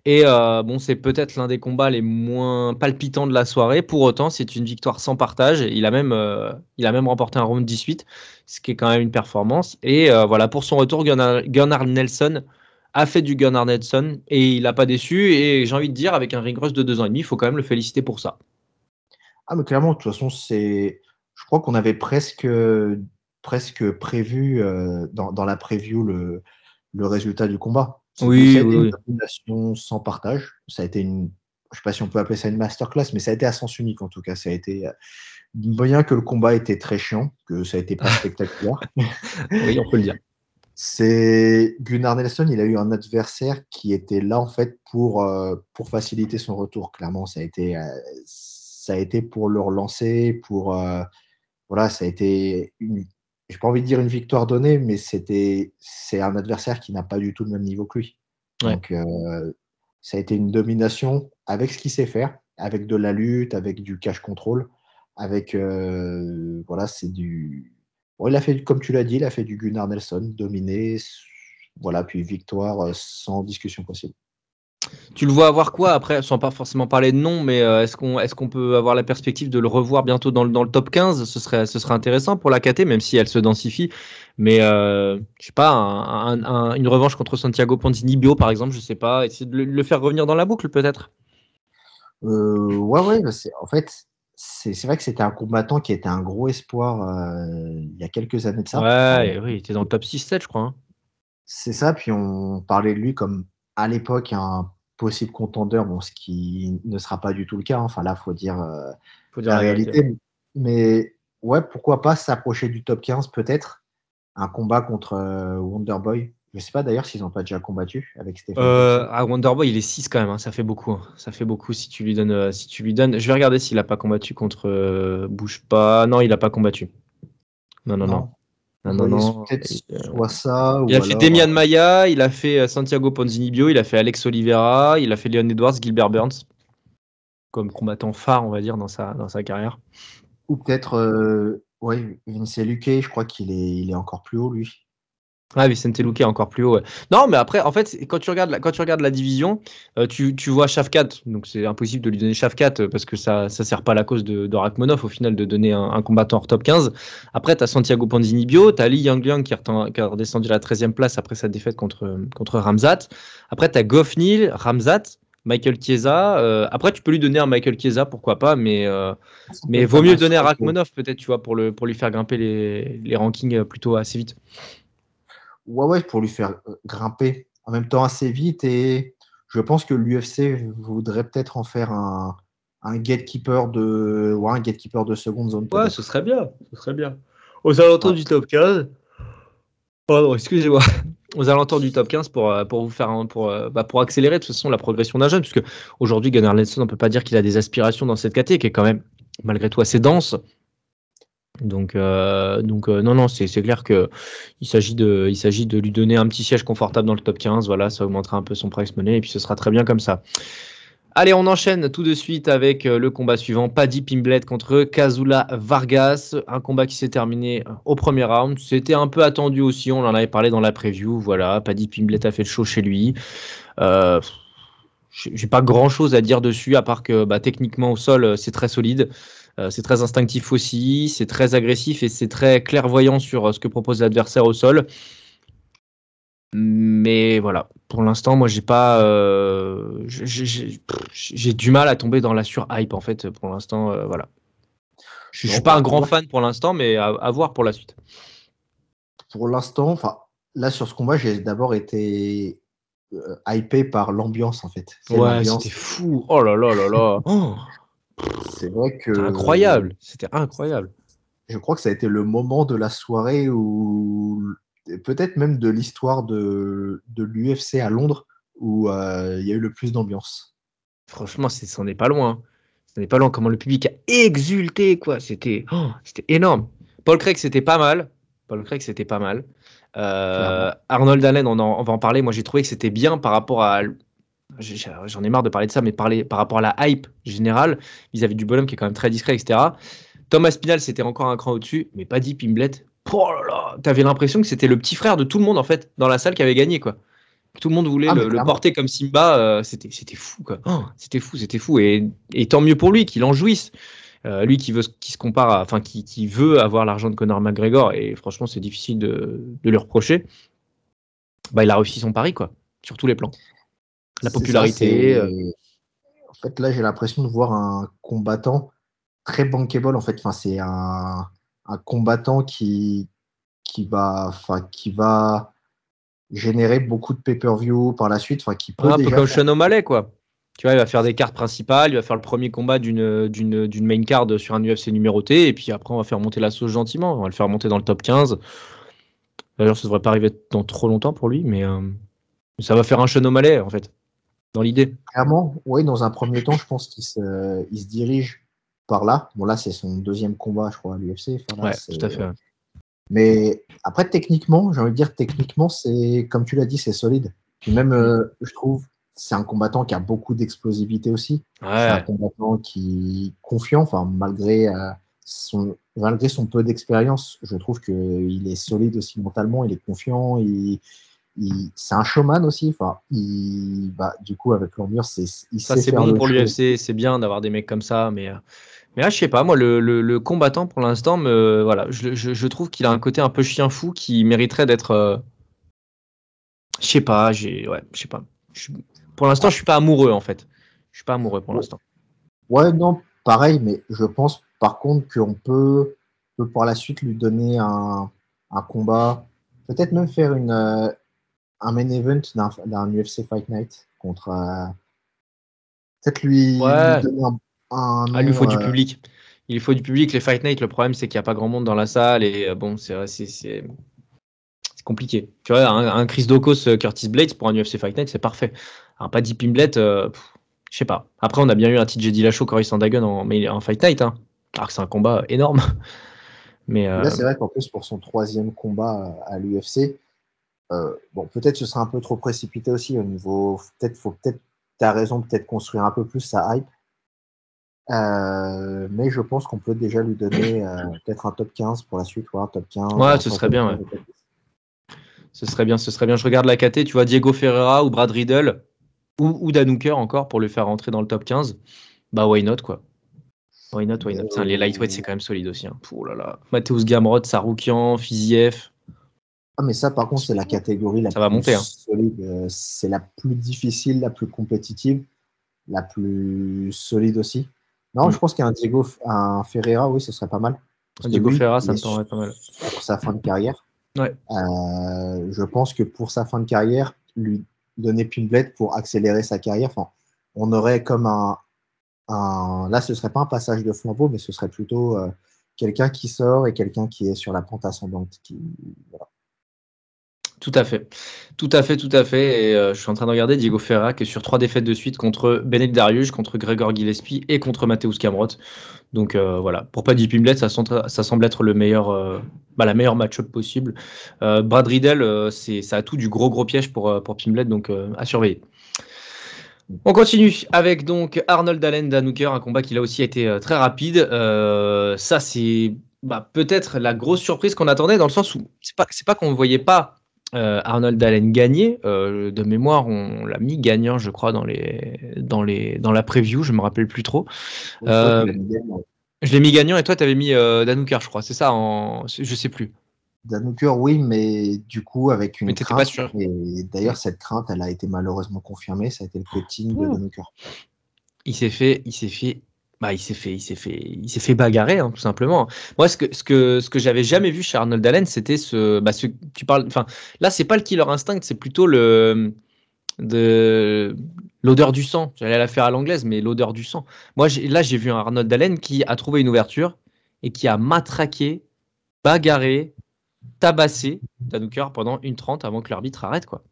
Et euh, bon, c'est peut-être l'un des combats les moins palpitants de la soirée. Pour autant, c'est une victoire sans partage. Il a même, euh, remporté un round 18, ce qui est quand même une performance. Et euh, voilà, pour son retour, Gunnar, Nelson a fait du Gunnar Nelson et il n'a pas déçu. Et j'ai envie de dire, avec un ring de deux ans et demi, il faut quand même le féliciter pour ça. Ah, mais clairement, de toute façon, c'est. Je crois qu'on avait presque, prévu dans, la preview le résultat du combat. Oui, ça a été oui, une domination sans partage. Ça a été une. Je sais pas si on peut appeler ça une masterclass, mais ça a été à sens unique en tout cas. Ça a été. euh, Bien que le combat était très chiant, que ça a été pas spectaculaire. Oui, on peut le dire. C'est Gunnar Nelson, il a eu un adversaire qui était là en fait pour, euh, pour faciliter son retour. Clairement, ça a été, euh, ça a été pour le relancer, pour euh, voilà, ça a été une, j'ai pas envie de dire une victoire donnée, mais c'était, c'est un adversaire qui n'a pas du tout le même niveau que lui. Ouais. Donc euh, ça a été une domination avec ce qu'il sait faire, avec de la lutte, avec du cash control, avec euh, voilà, c'est du Bon, il a fait, comme tu l'as dit, il a fait du Gunnar Nelson, dominé voilà, puis victoire euh, sans discussion possible. Tu le vois avoir quoi après, sans pas forcément parler de nom, mais euh, est-ce qu'on est qu'on peut avoir la perspective de le revoir bientôt dans le, dans le top 15 ce serait, ce serait intéressant pour la KT, même si elle se densifie. Mais euh, je sais pas, un- un- une revanche contre Santiago Ponzini Bio, par exemple, je sais pas, essayer de le, le faire revenir dans la boucle peut-être. Euh, ouais, ouais, bah, en fait, c'est vrai que c'était un combattant qui était un gros espoir euh, il y a quelques années de ça. Ouais, oui, il était dans le top 6-7, je crois. hein. C'est ça, puis on parlait de lui comme à l'époque un possible contendeur, bon, ce qui ne sera pas du tout le cas. hein. Enfin là, faut dire euh, Faut dire la réalité. Mais ouais, pourquoi pas s'approcher du top 15 peut-être? Un combat contre euh, Wonderboy. Je sais pas d'ailleurs s'ils n'ont pas déjà combattu avec Stéphane. Euh, ah, Wonderboy, il est 6 quand même, hein, ça fait beaucoup. hein. Ça fait beaucoup si tu lui donnes. si tu lui donnes... Je vais regarder s'il a pas combattu contre. Bouge pas. Non, il a pas combattu. Non, non, non. Non, non, Ouais, non. Euh, soit ça. il a fait Demian Maya, il a fait euh, Santiago Ponzini Bio, il a fait Alex Oliveira, il a fait Leon Edwards, Gilbert Burns. Comme combattant phare, on va dire, dans sa, dans sa carrière. Ou peut-être, euh, ouais, Vince Luque, je crois qu'il est, il est encore plus haut, lui. Ah, Vicente Luque encore plus haut. Non, mais après, en fait, quand tu regardes la, quand tu regardes la division, euh, tu, tu vois Shafkat. Donc, c'est impossible de lui donner Shafkat euh, parce que ça ça sert pas à la cause de, de Rakhmonov au final de donner un, combattant hors top 15. Après, tu as Santiago Ponzini Bio, tu as Li Yangliang qui, qui a redescendu à la 13e place après sa défaite contre, contre Ramzat. Après, tu as Goff Neal, Ramzat, Michael Chiesa. euh, après, tu peux lui donner un Michael Chiesa, pourquoi pas, mais, mais vaut mieux donner à Rakhmonov peut-être, tu vois, pour, le, pour lui faire grimper les, les rankings plutôt assez vite. Ouais, ouais, pour lui faire euh, grimper en même temps assez vite. Et je pense que l'UFC voudrait peut-être en faire un, un gatekeeper de, ouais, un gatekeeper de seconde zone. Ouais, ce serait bien. Ce serait bien. Aux alentours Ouais. du top 15. Pardon, excusez-moi. Aux alentours du top 15 pour, euh, pour vous faire pour, euh, bah, pour accélérer de toute façon la progression d'un jeune, puisque aujourd'hui Gunnar Nelson, on peut pas dire qu'il a des aspirations dans cette catégorie qui est quand même malgré tout assez dense. Donc, euh, donc euh, non, non, c'est clair que il s'agit de, de lui donner un petit siège confortable dans le top 15. Voilà, ça augmentera un peu son price money et puis ce sera très bien comme ça. Allez, on enchaîne tout de suite avec euh, le combat suivant. Paddy Pimblett contre Kazula Vargas. Un combat qui s'est terminé au premier round. C'était un peu attendu aussi. On en avait parlé dans la preview. Voilà, Paddy Pimblett a fait le show chez lui. Euh, j'ai pas grand chose à dire dessus, à part que bah, techniquement au sol, c'est très solide. Euh, c'est très instinctif aussi. C'est très agressif et c'est très clairvoyant sur euh, ce que propose l'adversaire au sol. Mais voilà, pour l'instant, moi, j'ai pas, euh, j'ai- du mal à tomber dans la sur-hype en fait. Pour l'instant, euh, voilà. Je, je suis pas un bah, grand fan pour l'instant, mais à, à voir pour la suite. Pour l'instant, enfin, là sur ce combat, j'ai d'abord été hypé par l'ambiance en fait. C'est Ouais, c'était fou. Oh là là là là. Oh, C'est vrai que c'était incroyable. C'était incroyable. je crois que ça a été le moment de la soirée où peut-être même de l'histoire de, de l'UFC à Londres où euh, il y a eu le plus d'ambiance. Franchement, c'est, c'en est pas loin. Ça n'est pas loin. Comment le public a exulté, quoi. C'était, oh, c'était énorme. Paul Craig, c'était pas mal. Paul Craig, c'était pas mal. Euh, Arnold Allen, on, en- on va en parler. Moi, j'ai trouvé que c'était bien par rapport à. J'en ai marre de parler de ça, mais parler par rapport à la hype générale vis-à-vis du bonhomme qui est quand même très discret, etc. Thomas Pinal, c'était encore un cran au-dessus, mais pas dit Pimblett. Oh là là, t'avais l'impression que c'était le petit frère de tout le monde en fait dans la salle qui avait gagné quoi. Tout le monde voulait Ah, le, porter comme Simba. euh, c'était, c'était fou quoi. Oh, c'était fou, c'était fou. Et, et tant mieux pour lui qu'il en jouisse. Euh, lui qui veut, qui se compare, à- enfin qui, qui veut avoir l'argent de Conor McGregor. Et franchement, c'est difficile de, de lui reprocher. Bah, il a réussi son pari quoi, sur tous les plans. La ça, popularité. euh, En fait, là, j'ai l'impression de voir un combattant très bankable. En fait, enfin, c'est un, un combattant qui, qui, va, enfin, qui va générer beaucoup de pay-per-view par la suite. Enfin, qui peut un peu déjà comme faire- Sean O'Malley, quoi. Tu vois, il va faire des cartes principales, il va faire le premier combat d'une, main card sur un UFC numéroté, et puis après, on va faire monter la sauce gentiment. On va le faire monter dans le top 15. D'ailleurs, ça devrait pas arriver dans trop longtemps pour lui, mais euh, ça va faire un Sean O'Malley, en fait, dans l'idée. Clairement, oui, dans un premier temps, je pense qu'il se, il se dirige par là. Bon, là, c'est son deuxième combat, je crois, à l'UFC. Enfin, Ouais, tout à fait. Mais après, techniquement, j'ai envie de dire, techniquement, c'est comme tu l'as dit, c'est solide. Puis même, euh, je trouve, c'est un combattant qui a beaucoup d'explosivité aussi. C'est un Ouais, combattant qui est confiant, enfin, malgré, euh, son, malgré son peu d'expérience, je trouve qu'il est solide aussi mentalement, il est confiant, il- c'est un showman aussi. Enfin, il, bah, du coup, avec l'ambiance, c'est, Ça, c'est bon pour l'UFC, c'est bien d'avoir des mecs comme ça, mais, euh, mais là, je sais pas, moi, le, le- le combattant, pour l'instant, me, voilà, je, je- je trouve qu'il a un côté un peu chien fou qui mériterait d'être. euh, je sais pas, j'ai, ouais, je sais pas. Pour l'instant, je suis pas amoureux, en fait. Je suis pas amoureux pour l'instant. Ouais, non, pareil, mais je pense par contre qu'on peut, peut par la suite lui donner un, un combat, peut-être même faire une, euh, un main event d'un UFC Fight Night contre. euh, peut-être lui, Ouais. lui donner un, un Ah, il lui faut du euh, public. Il faut du public. Les Fight Night, le problème, c'est qu'il n'y a pas grand monde dans la salle et euh, bon, c'est compliqué. Tu vois, un, un Chris Dokos, euh, Curtis Blades pour un UFC Fight Night, c'est parfait. Un Paddy Pimblet, euh, je sais pas. Après, on a bien eu un TJ Dillashaw, Cory Sandhagen en, en Fight Night, hein. alors que c'est un combat énorme. Mais euh, Là, c'est vrai qu'en plus, pour son troisième combat à l'UFC, euh, bon, peut-être ce sera un peu trop précipité aussi au niveau. Peut-être, faut peut-être, tu as raison, peut-être construire un peu plus sa hype. Euh, mais je pense qu'on peut déjà lui donner euh, peut-être un top 15 pour la suite, ou un top 15. Ouais, ce serait bien, 15, ouais. peut-être. ce serait bien, ce serait bien. Je regarde la KT, tu vois Diego Ferreira ou Brad Riddle ou, ou Dan Hooker encore pour le faire rentrer dans le top 15. Bah, why not, quoi. Why not, why not. Putain, les lightweights, c'est quand même solide aussi. Hein. Pouh là là. Mateusz Gamrot, Saroukian, Fiziev. Ah, mais ça, par contre, c'est la catégorie la Ça va plus monter, hein. solide. euh, C'est la plus difficile, la plus compétitive, la plus solide aussi. Non, Mm. je pense qu'un Diego, un Ferreira, oui, ce serait pas mal. Parce Diego lui, Ferreira, ça me paraît pas mal. Pour sa fin de carrière. Ouais. Euh, je pense que pour sa fin de carrière, lui donner Pimblet pour accélérer sa carrière, enfin, on aurait comme un, un- Là, ce serait pas un passage de flambeau, mais ce serait plutôt euh, quelqu'un qui sort et quelqu'un qui est sur la pente ascendante. Qui... voilà. Tout à fait. Tout à fait, tout à fait. Euh, je suis en train de regarder Diego Ferreira qui est sur trois défaites de suite contre Benet Darius, contre Gregor Gillespie et contre Mateusz Kamrot. Donc euh, voilà, pour Paddy Pimblet, ça, ça semble être le meilleur, euh, bah, la meilleure match-up possible. Brad c'est, ça a tout du gros gros piège pour, pour Pimblet, donc à surveiller. On continue avec donc Arnold Allen Danuker, un combat qui là aussi a été très rapide. Ça c'est bah, peut-être la grosse surprise qu'on attendait dans le sens où c'est pas c'est pas qu'on ne voyait pas euh, Arnold Allen gagner. Euh, de mémoire, on l'a mis gagnant, je crois, dans les dans les dans la preview. Je me rappelle plus trop. Euh, Je l'ai mis gagnant et toi tu avais mis Danuker, je crois. C'est ça en je sais plus. Danuker, oui, mais du coup, avec une Mais crainte. pas sûr. Et d'ailleurs, cette crainte, elle a été malheureusement confirmée. Ça a été le coaching de Ouh. Danuker. il s'est fait, il s'est fait, bah, il s'est fait, il s'est fait, il s'est fait bagarrer, hein, tout simplement. Moi, ce que, ce que, ce que j'avais jamais vu chez Arnold Allen, c'était ce, bah, ce, tu parles, enfin, là, c'est pas le killer instinct, c'est plutôt le, de l'odeur du sang. J'allais la faire à l'anglaise, mais l'odeur du sang. Moi, là, j'ai vu un Arnold Allen qui a trouvé une ouverture et qui a matraqué, bagarré, tabassé Danuker pendant une trente avant que l'arbitre arrête, quoi.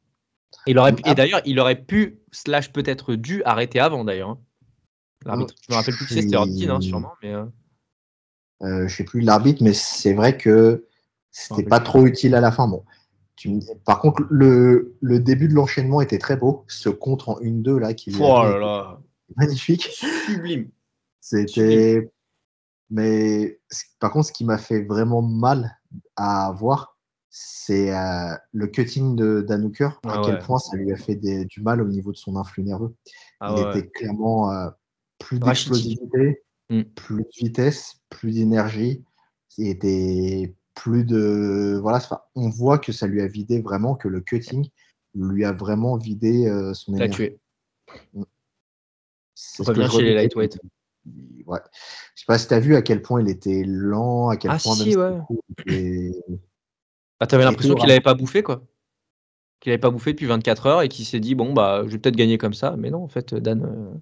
Il aurait, pu- et d'ailleurs, il aurait pu, slash peut-être dû arrêter avant d'ailleurs. hein. L'arbitre, je me rappelle plus qui c'est, c'était Rodkin, hein, sûrement, mais euh, Euh, je sais plus l'arbitre, mais c'est vrai que c'était pas trop utile à la fin. Bon, tu me dis- Par contre, le, le début de l'enchaînement était très beau. Ce contre en 1-2 là, qui oh là là, magnifique. sublime. C'était. Mais par contre, ce qui m'a fait vraiment mal à voir, c'est euh, le cutting de Danuker. À Ah quel point ça lui a fait des- du mal au niveau de son influx nerveux. Ah Il ouais. était clairement euh, plus d'explosivité, Mm. plus de vitesse, plus d'énergie. Était plus de. Voilà, on voit que ça lui a vidé vraiment, que le cutting lui a vraiment vidé euh, son L'a énergie. tué. C'est Revient je chez les redoutais. lightweight. Ouais. Je sais pas si tu as vu à quel point il était lent, à quel Ah, point si, même ouais. étaient- Bah, t'avais Et l'impression qu'il hein. avait pas bouffé, quoi. Qu'il avait pas bouffé depuis 24 heures et qu'il s'est dit, bon, bah, je vais peut-être gagner comme ça. Mais non, en fait, Dan, euh,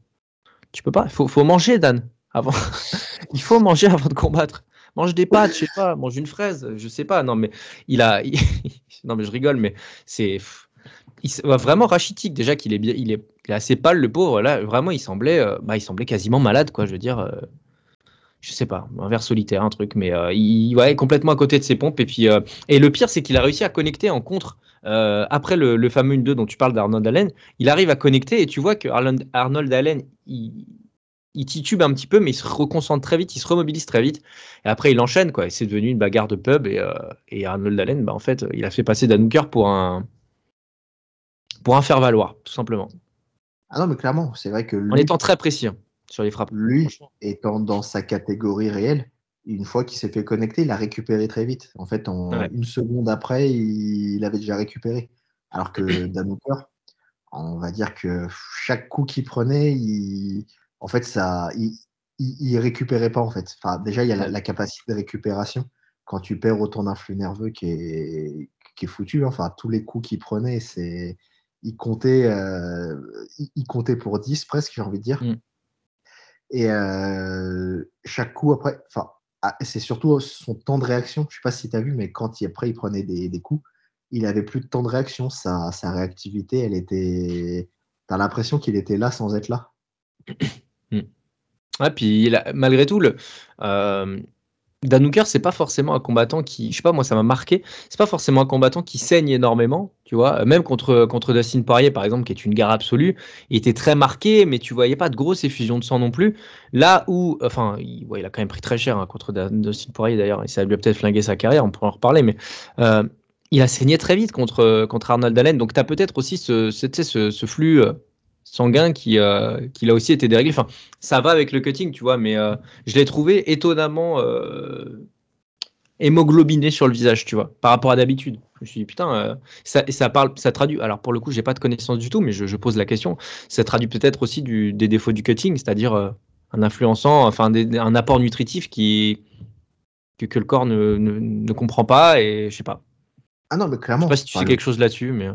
tu peux pas. Il faut, faut manger, Dan, avant. il faut manger avant de combattre. Mange des pâtes, je sais pas, mange une fraise, je sais pas. Non, mais il a. non, mais je rigole, mais c'est. Il vraiment rachitique déjà qu'il est bien, il est, il est assez pâle le pauvre là. Vraiment, il semblait, euh, bah, il semblait quasiment malade quoi. Je veux dire, euh, je sais pas, un verre solitaire, un truc, mais euh, il, ouais, complètement à côté de ses pompes. Et puis, euh, et le pire, c'est qu'il a réussi à connecter en contre. Euh, après le, le fameux 1-2 dont tu parles d'Arnold Allen, il arrive à connecter et tu vois que Arnold, Arnold Allen, il, il titube un petit peu, mais il se reconcentre très vite, il se remobilise très vite. Et après, il enchaîne, quoi. Et c'est devenu une bagarre de pub. Et, euh, et Arnold Allen, bah, en fait, il a fait passer Danuker pour un, pour un faire valoir, tout simplement. Ah non, mais clairement, c'est vrai que lui, En étant très précis hein, sur les frappes. lui étant dans sa catégorie réelle, une fois qu'il s'est fait connecter, il a récupéré très vite. En fait, en Ouais. une seconde après, il, il avait déjà récupéré. Alors que Dan Hooker, on va dire que chaque coup qu'il prenait, il, en fait, ça, il, récupérait pas en fait. Enfin, déjà, il y a la, capacité de récupération quand tu perds autant d'influx nerveux qui est, qui est foutu. hein. Enfin, tous les coups qu'il prenait, c'est, il comptait, euh, il, comptait pour 10 presque, j'ai envie de dire. Mm. Et euh, chaque coup après, enfin, c'est surtout son temps de réaction. Je sais pas si tu as vu, mais quand il, après il prenait des, coups, il avait plus de temps de réaction. Sa, réactivité, elle était. T'as l'impression qu'il était là sans être là. Ouais, puis malgré tout, le, euh, Dan Hooker, c'est pas forcément un combattant qui, je sais pas, moi ça m'a marqué, c'est pas forcément un combattant qui saigne énormément, tu vois, même contre, contre Dustin Poirier par exemple, qui est une guerre absolue, il était très marqué, mais tu voyais pas de grosses effusions de sang non plus. Là où, enfin, il, a quand même pris très cher hein, contre Dustin Poirier d'ailleurs, et ça lui a peut-être flingué sa carrière, on pourra en reparler, mais euh, il a saigné très vite contre, contre Arnold Allen, donc tu as peut-être aussi ce, ce flux euh, sanguin qui, euh, qui a aussi été déréglé. Enfin, ça va avec le cutting, tu vois, mais euh, je l'ai trouvé étonnamment euh, hémoglobiné sur le visage, tu vois, par rapport à d'habitude. Je me suis dit, putain, euh, ça, ça parle, ça traduit. Alors, pour le coup, j'ai pas de connaissance du tout, mais je, je pose la question. Ça traduit peut-être aussi du, des défauts du cutting, c'est-à-dire un influençant, enfin, des- un apport nutritif qui. Que, que le corps ne, ne, ne comprend pas, et je sais pas. Ah non, mais Je clairement. sais pas si tu Enfin, sais quelque chose là-dessus, mais.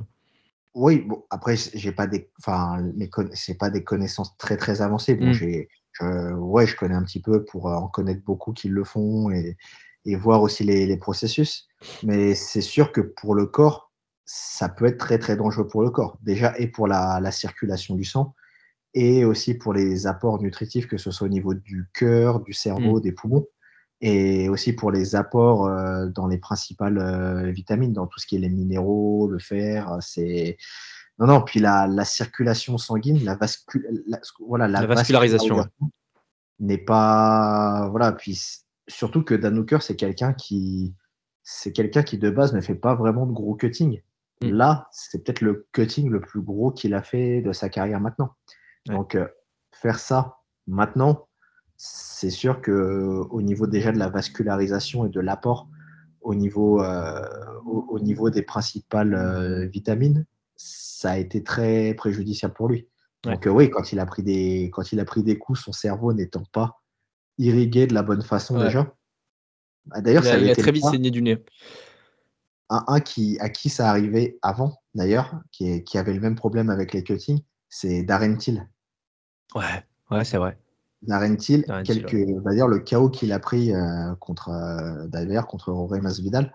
Oui, bon, après, j'ai pas des, enfin, c'est pas des connaissances très très avancées. Bon, Mm. j'ai, je, ouais, je connais un petit peu pour euh, en connaître beaucoup qui le font et, et voir aussi les, les processus. Mais c'est sûr que pour le corps, ça peut être très très dangereux pour le corps. Déjà, et pour la, la circulation du sang, et aussi pour les apports nutritifs, que ce soit au niveau du cœur, du cerveau, des poumons, et aussi pour les apports euh, dans les principales euh, vitamines, dans tout ce qui est les minéraux, le fer. euh, C'est non, non. Puis la, la circulation sanguine, la, vascu- la- voilà, la, La vascularisation, n'est pas voilà. Puis surtout que Dan Hooker, c'est quelqu'un qui c'est quelqu'un qui de base ne fait pas vraiment de gros cutting. Mm. Là, c'est peut-être le cutting le plus gros qu'il a fait de sa carrière maintenant. Ouais. Donc euh, faire ça maintenant, c'est sûr que au niveau déjà de la vascularisation et de l'apport au niveau, euh, au, au niveau des principales euh, vitamines, ça a été très préjudiciable pour lui. Ouais. Donc euh, oui, quand il a pris des quand il a pris des coups, son cerveau n'étant pas irrigué de la bonne façon Ouais. déjà. Bah, D'ailleurs, Il ça a, il a très vite saigné du nez. un, un qui, à qui ça arrivait avant, d'ailleurs, qui, qui avait le même problème avec les cuttings, c'est Darren Till. Ouais, ouais, c'est vrai. Darren Till, quelques, dire le chaos qu'il a pris euh, contre euh, d'ailleurs contre Jorge Masvidal,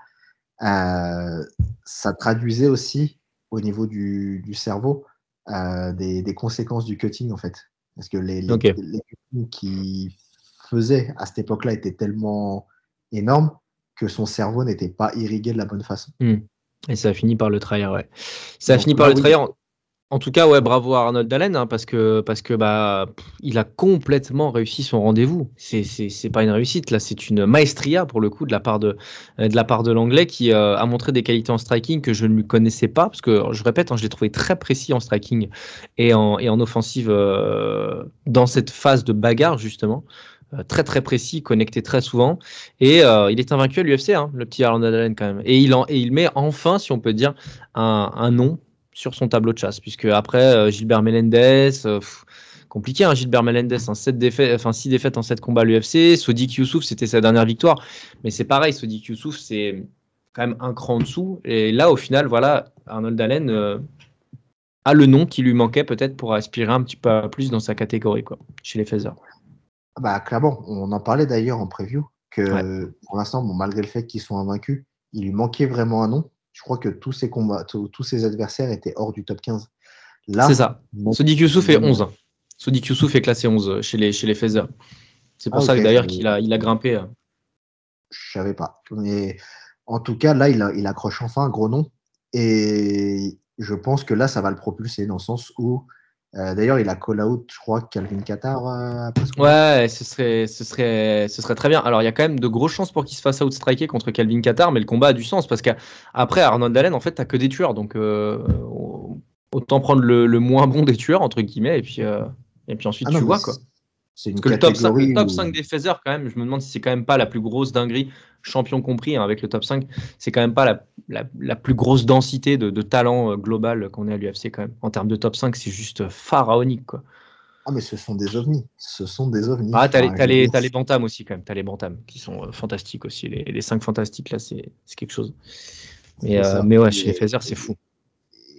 euh, ça traduisait aussi au niveau du, du cerveau euh, des, des conséquences du cutting en fait, parce que les, les, cuttings qu'il faisait à cette époque-là étaient tellement énormes que son cerveau n'était pas irrigué de la bonne façon. Et ça a fini par le trahir, ouais. Ça a Donc fini là, par le oui. trahir. En, tout cas, ouais, bravo à Arnold Allen, hein, parce que, parce que bah, il a complètement réussi son rendez-vous. C'est, c'est, c'est pas une réussite, là, c'est une maestria pour le coup de la part de, de la part de l'anglais qui euh, a montré des qualités en striking que je ne lui connaissais pas, parce que je répète, hein, je l'ai trouvé très précis en striking et en, et en offensive euh, dans cette phase de bagarre justement. Euh, très très précis, connecté très souvent. Et euh, il est invaincu à l'UFC, hein, le petit Arnold Allen quand même. Et il, en, et il met enfin, si on peut dire, un, un nom sur son tableau de chasse, puisque après euh, Gilbert Melendez, euh, pff, compliqué, hein, Gilbert Melendez, hein, sept défaites, enfin six défaites en 7 combats à l'UFC. Sodik Youssouf, c'était sa dernière victoire, mais c'est pareil, Sodik Youssouf, c'est quand même un cran en dessous. Et là, au final, voilà, Arnold Allen euh, a le nom qui lui manquait peut-être pour aspirer un petit peu plus dans sa catégorie, quoi, chez les Feather. Ah Bah, clairement, on en parlait d'ailleurs en preview que Ouais. pour l'instant, bon, malgré le fait qu'ils soient invaincus, il lui manquait vraiment un nom. Je crois que tous ses combats, tous ses adversaires étaient hors du top 15. Là, C'est ça. bon, Sodik Youssouf est Mm. 11. Sodik Youssouf est classé 11 chez les, chez les. C'est pour Ah, ça que d'ailleurs qu'il a, il a grimpé. euh. je savais pas. Mais en tout cas, là, il, a- il accroche enfin un gros nom. Et je pense que là, ça va le propulser dans le sens où, euh, d'ailleurs, il a call out, je crois, Calvin Qatar. euh. Ouais, ce serait, ce, serait, ce serait très bien. Alors, il y a quand même de grosses chances pour qu'il se fasse outstriker contre Calvin Qatar, mais le combat a du sens parce qu'après, Arnold Allen, en fait, t'as que des tueurs. Donc, euh, autant prendre le, le moins bon des tueurs, entre guillemets, et puis, et puis ensuite Ah non, tu vois quoi. C'est une que le top, 5, catégorie le top où- 5 des Feathers, quand même, je me demande si c'est quand même pas la plus grosse dinguerie, champion compris, hein, avec le top 5, c'est quand même pas la, la, la plus grosse densité de, de talent euh, global qu'on ait à l'UFC quand même. En termes de top 5, c'est juste pharaonique quoi. Ah, mais ce sont des ovnis. Ce sont des ovnis. Ah, t'as les, les, bantams aussi quand même, t'as les bantams qui sont euh, fantastiques aussi. Les, les 5 fantastiques là, c'est quelque chose. Mais, euh, mais ouais, Et- chez les Feathers, c'est fou.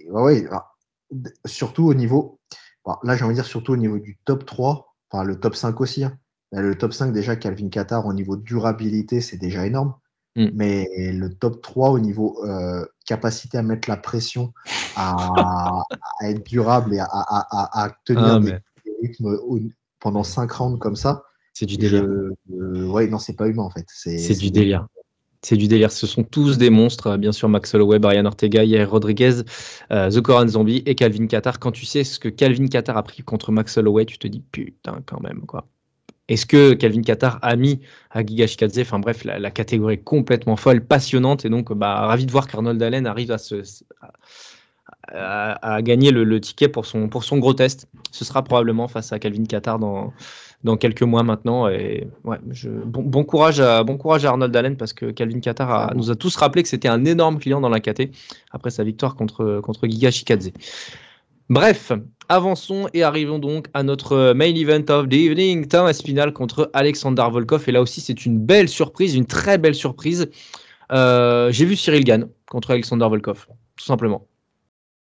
Ouais, ouais, alors, d- surtout au niveau. bon, là, j'ai envie de dire surtout au niveau du top 3, enfin le top 5 aussi. hein. Là, Le top 5, déjà, Calvin Qatar, au niveau durabilité, c'est déjà énorme. Mm. Mais le top 3, au niveau euh, capacité à mettre la pression, à, à être durable et à, à- à- à tenir Ah, des, mais des rythmes pendant 5 rounds comme ça, c'est du délire. je- euh, ouais, non, c'est pas humain en fait. C'est du délire. C'est du délire. Ce sont tous des monstres. euh, Bien sûr, Max Holloway, Brian Ortega, Yair Rodriguez, euh, The Coran Zombie et Calvin Qatar. Quand tu sais ce que Calvin Qatar a pris contre Max Holloway, tu te dis putain, quand même, quoi. Est-ce que Calvin Qatar a mis à Giga Shikadze Enfin bref, la, catégorie est complètement folle, passionnante. Et donc, bah, ravi de voir qu'Arnold Allen arrive à, se, à, gagner le, le ticket pour son, pour son gros test. Ce sera probablement face à Calvin Qatar dans, dans quelques mois maintenant. Et bon, courage à, Arnold Allen parce que Calvin Qatar nous a tous rappelé que c'était un énorme client dans la KT après sa victoire contre, contre Giga Shikadze. Bref, avançons et arrivons donc à notre main event of the evening, Thomas Spinal contre Alexander Volkov. Et là aussi, c'est une belle surprise, une très belle surprise. Euh, J'ai vu Cyril Gann contre Alexander Volkov, tout simplement.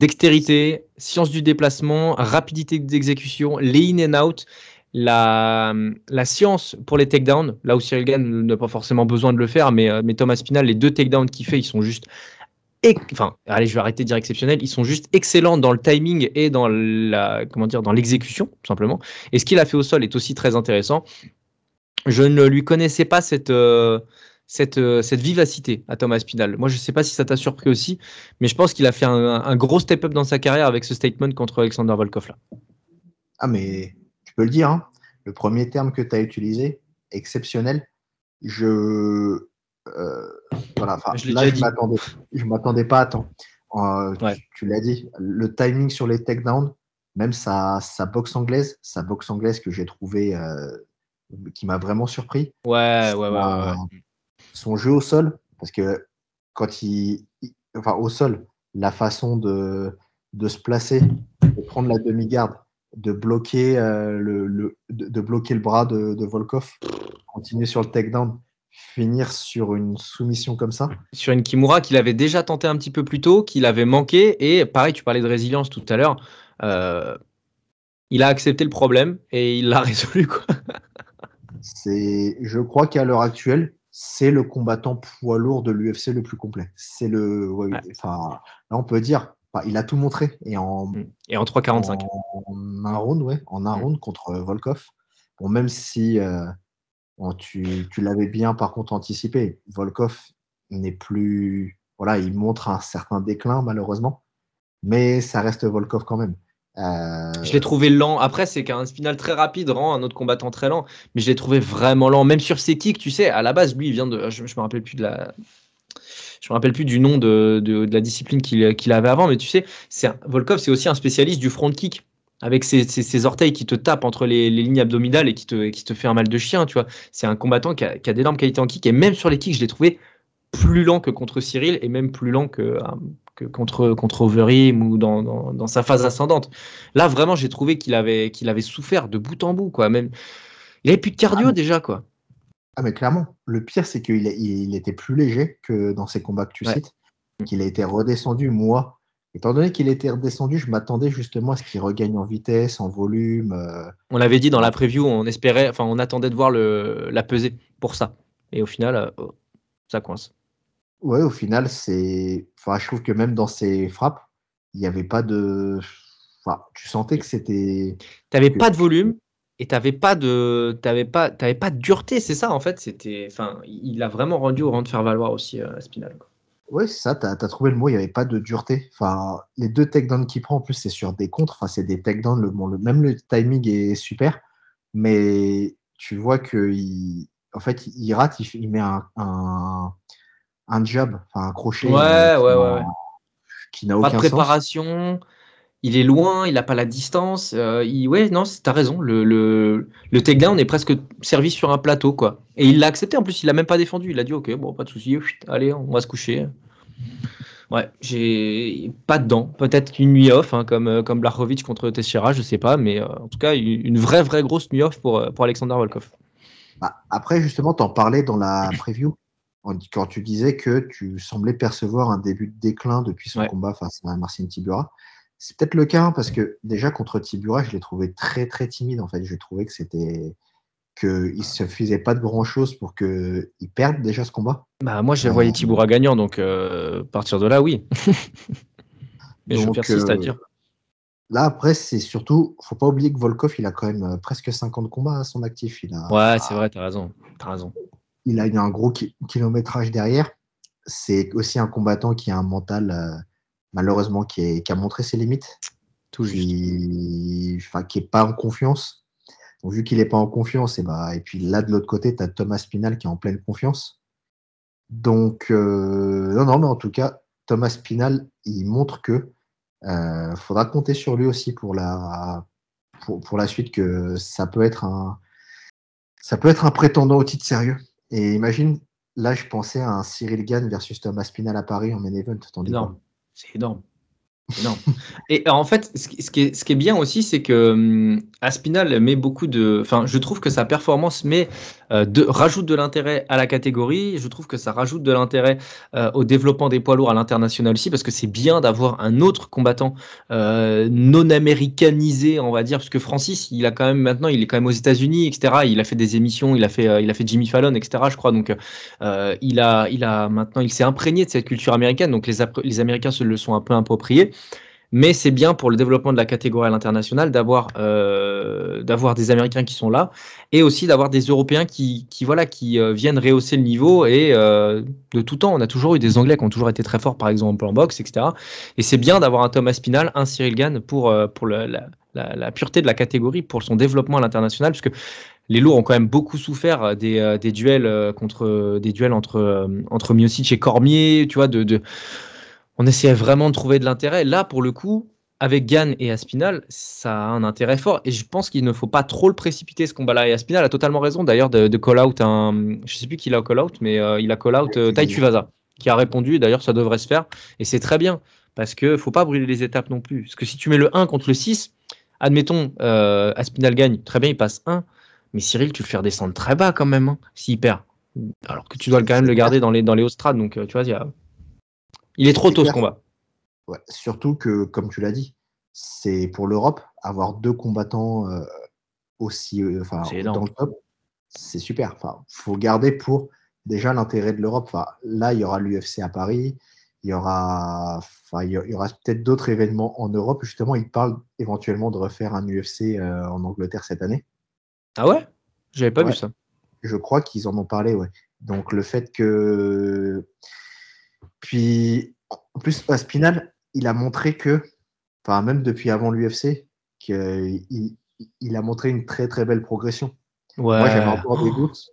Dextérité, science du déplacement, rapidité d'exécution, les in and out, la, science pour les takedowns, là où Cyril Gann n'a pas forcément besoin de le faire, mais, euh, Thomas Spinal, les deux takedowns qu'il fait, ils sont juste enfin, allez, je vais arrêter de dire exceptionnels, ils sont juste excellents dans le timing et dans la, comment dire, dans l'exécution, tout simplement. Et ce qu'il a fait au sol est aussi très intéressant. Je ne lui connaissais pas cette, euh, euh, cette vivacité à Thomas Spinal. Moi, je ne sais pas si ça t'a surpris aussi, mais je pense qu'il a fait un, un gros step-up dans sa carrière avec ce statement contre Alexander Volkov là. Ah, mais peux le dire, hein. le premier terme que tu as utilisé, exceptionnel, je. euh, voilà, Je là, je m'attendais, pas à temps. Euh, tu- Ouais. Tu, l'as dit, le timing sur les takedowns, même sa, sa boxe anglaise, sa boxe anglaise que j'ai trouvé, euh, qui m'a vraiment surpris. Ouais, ouais, ouais. Son jeu au sol, parce que quand il, il- enfin au sol, la façon de, de se placer, de prendre la demi-garde, de bloquer euh, le, le- de, de bloquer le bras de, de Volkov, continuer sur le takedown, finir sur une soumission comme ça. Sur une Kimura qu'il avait déjà tenté un petit peu plus tôt, qu'il avait manqué. Et pareil, tu parlais de résilience tout à l'heure. euh, il a accepté le problème et il l'a résolu. Quoi. C'est, je crois qu'à l'heure actuelle, c'est le combattant poids lourd de l'UFC le plus complet. C'est le, ouais, Ouais. enfin, là on peut dire, enfin, il a tout montré et en Et en 3,45. En un round, ouais, en un Mm. round contre euh, Volkov. Bon, même si euh, bon, tu, tu l'avais bien par contre anticipé, Volkov n'est plus. Voilà, il montre un certain déclin malheureusement, mais ça reste Volkov quand même. Euh, Je l'ai trouvé lent. Après, c'est qu'un final très rapide rend un autre combattant très lent. Mais je l'ai trouvé vraiment lent. Même sur ses kicks, tu sais, à la base, lui, il vient de. Je, je me rappelle plus de la. Je me rappelle plus du nom de, de, de la discipline qu'il avait avant, mais tu sais, un- Volkov, c'est aussi un spécialiste du front kick, avec ses, ses- ses orteils qui te tapent entre les, les lignes abdominales et qui te, qui te fait un mal de chien, tu vois. C'est un combattant qui a, qui a d'énormes qualités en kick, et même sur les kicks, je l'ai trouvé plus lent que contre Cyril, et même plus lent que, euh, que contre, contre Overeem ou dans, dans, dans sa phase ascendante. Là, vraiment, j'ai trouvé qu'il avait, qu'il avait souffert de bout en bout, quoi. Même, il avait plus de cardio Ah, déjà, quoi. Ah, mais clairement, le pire, c'est qu'il il était plus léger que dans ces combats que tu Ouais. cites, qu'il a été redescendu. Moi, étant donné qu'il était redescendu, je m'attendais justement à ce qu'il regagne en vitesse, en volume. euh, On l'avait dit dans la preview, on espérait, enfin, on attendait de voir le, la pesée pour ça. Et au final, euh, oh, ça coince. Ouais, au final, c'est. Enfin, je trouve que même dans ses frappes, il n'y avait pas de. Enfin, tu sentais que c'était. T'avais Que- pas de volume et t'avais pas de, t'avais pas, t'avais pas de dureté, c'est ça en fait. C'était, enfin, il a vraiment rendu au rang de faire valoir aussi euh, Spinal. Ouais, c'est ça, tu as, trouvé le mot, il n'y avait pas de dureté. Enfin, les deux takedowns qu'il prend, en plus, c'est sur des contres. Enfin, c'est des takedowns, le, bon, le, même le timing est super. Mais tu vois qu'il en fait, il rate, il, met un, un, un jab, enfin un crochet Ouais, euh, qui ouais, n'a- ouais, ouais. qui n'a Pas aucun de sens. Il est loin, il n'a pas la distance. Euh, il, ouais, non, t'as raison. Le, le, le takedown est presque servi sur un plateau, quoi. Et il l'a accepté. En plus, il l'a même pas défendu. Il a dit, ok, bon, pas de souci. Allez, on va se coucher. Ouais, j'ai pas dedans. Peut-être qu'une nuit off, hein, comme, euh, comme Blachowicz contre Teixeira, je sais pas. Mais euh, en tout cas, une vraie, vraie grosse nuit off pour, pour Alexander Volkov. Bah, après, justement, tu en parlais dans la preview quand tu disais que tu semblais percevoir un début de déclin depuis son combat face à Marcin Tibura. C'est peut-être le cas hein, parce que déjà contre Tibura, je l'ai trouvé très très timide en fait. J'ai trouvé que c'était qu'il se faisait pas de grand chose pour qu'il perde déjà ce combat. Bah moi je voyais euh, Tibura gagnant donc euh, partir de là oui. Mais je persiste à euh, dire. Là après c'est surtout faut pas oublier que Volkov il a quand même presque 50 combats à son actif. Il a, ouais c'est vrai t'as raison as raison. Il a un gros kilométrage derrière. C'est aussi un combattant qui a un mental malheureusement, qui, a montré ses limites. Tout qui, enfin, qui est pas en confiance. Donc, vu qu'il n'est pas en confiance, et, bah, et puis là, de l'autre côté, tu as Thomas Pinal qui est en pleine confiance. Donc, euh, non, non, mais en tout cas, Thomas Pinal, il montre que euh, faudra compter sur lui aussi pour la, pour, pour, la suite, que ça peut être un, ça peut être un prétendant au titre sérieux. Et imagine, là, je pensais à un Cyril Gann versus Thomas Pinal à Paris en main event. Non. C'est énorme. Et en fait, ce qui est, bien aussi, c'est que hum, Aspinal met beaucoup de. Enfin, je trouve que sa performance met, euh, de, rajoute de l'intérêt à la catégorie. Je trouve que ça rajoute de l'intérêt euh, au développement des poids lourds à l'international aussi, parce que c'est bien d'avoir un autre combattant euh, non américanisé, on va dire, parce que Francis, il a quand même maintenant, il est quand même aux États-Unis, etc. Il a fait des émissions, il a fait, il a fait Jimmy Fallon, etc. Je crois. Donc, il a, il a maintenant, il s'est imprégné de cette culture américaine. Donc, les, les Américains se le sont un peu appropriés mais c'est bien pour le développement de la catégorie à l'international d'avoir euh, d'avoir des Américains qui sont là et aussi d'avoir des Européens qui, qui voilà qui euh, viennent rehausser le niveau et euh, de tout temps. On a toujours eu des Anglais qui ont toujours été très forts par exemple en boxe etc et c'est bien d'avoir un Thomas Spinal un Cyril Gann pour pour la, la, pureté de la catégorie pour son développement à l'international puisque les lourds ont quand même beaucoup souffert des, des duels contre des duels entre entre Miocic et Cormier tu vois de on essayait vraiment de trouver de l'intérêt. Là, pour le coup, avec Gann et Aspinal, ça a un intérêt fort. Et je pense qu'il ne faut pas trop le précipiter, ce combat-là. Et Aspinal a totalement raison, d'ailleurs, de, call-out un. Je ne sais plus qui l'a call-out, mais euh, il a call-out euh, Tai qui a répondu. D'ailleurs, ça devrait se faire. Et c'est très bien, parce qu'il ne faut pas brûler les étapes non plus. Parce que si tu mets le 1 contre le 6, admettons, euh, Aspinal gagne, très bien, il passe 1. Mais Cyril, tu le fais redescendre très bas quand même, hein, s'il perd. Alors que tu dois quand même le garder dans les, dans les hauts. Donc, tu vois, il il est trop tôt ce combat. surtout que, comme tu l'as dit, c'est pour l'Europe, avoir deux combattants euh, aussi euh, dans le top, c'est super. Enfin, faut garder pour déjà l'intérêt de l'Europe. Là, il y aura l'UFC à Paris, il y aura, il y aura peut-être d'autres événements en Europe. Justement, ils parlent éventuellement de refaire un UFC euh, en Angleterre cette année. Ah ouais? J'avais pas vu ça. Je crois qu'ils en ont parlé, ouais. Donc le fait que puis, en plus, Spinal, il a montré que, enfin, même depuis avant l'UFC, qu'il il a montré une très très belle progression. Moi, j'avais encore des doutes.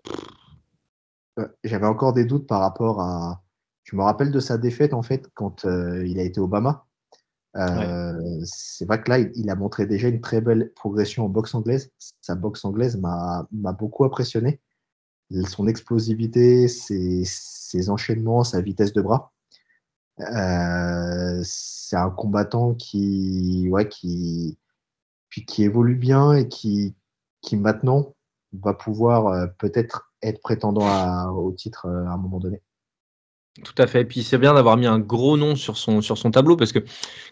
Euh, j'avais encore des doutes par rapport à. Je me rappelle de sa défaite, en fait, quand euh, il a été Obama. Euh, c'est vrai que là, il, a montré déjà une très belle progression en boxe anglaise. Sa boxe anglaise m'a beaucoup impressionné. Son explosivité, ses, ses enchaînements, sa vitesse de bras. Euh, c'est un combattant qui, ouais, qui, qui évolue bien et qui, qui maintenant va pouvoir euh, peut-être être prétendant au titre euh, à un moment donné. Tout à fait. Et puis c'est bien d'avoir mis un gros nom sur son, sur son tableau parce que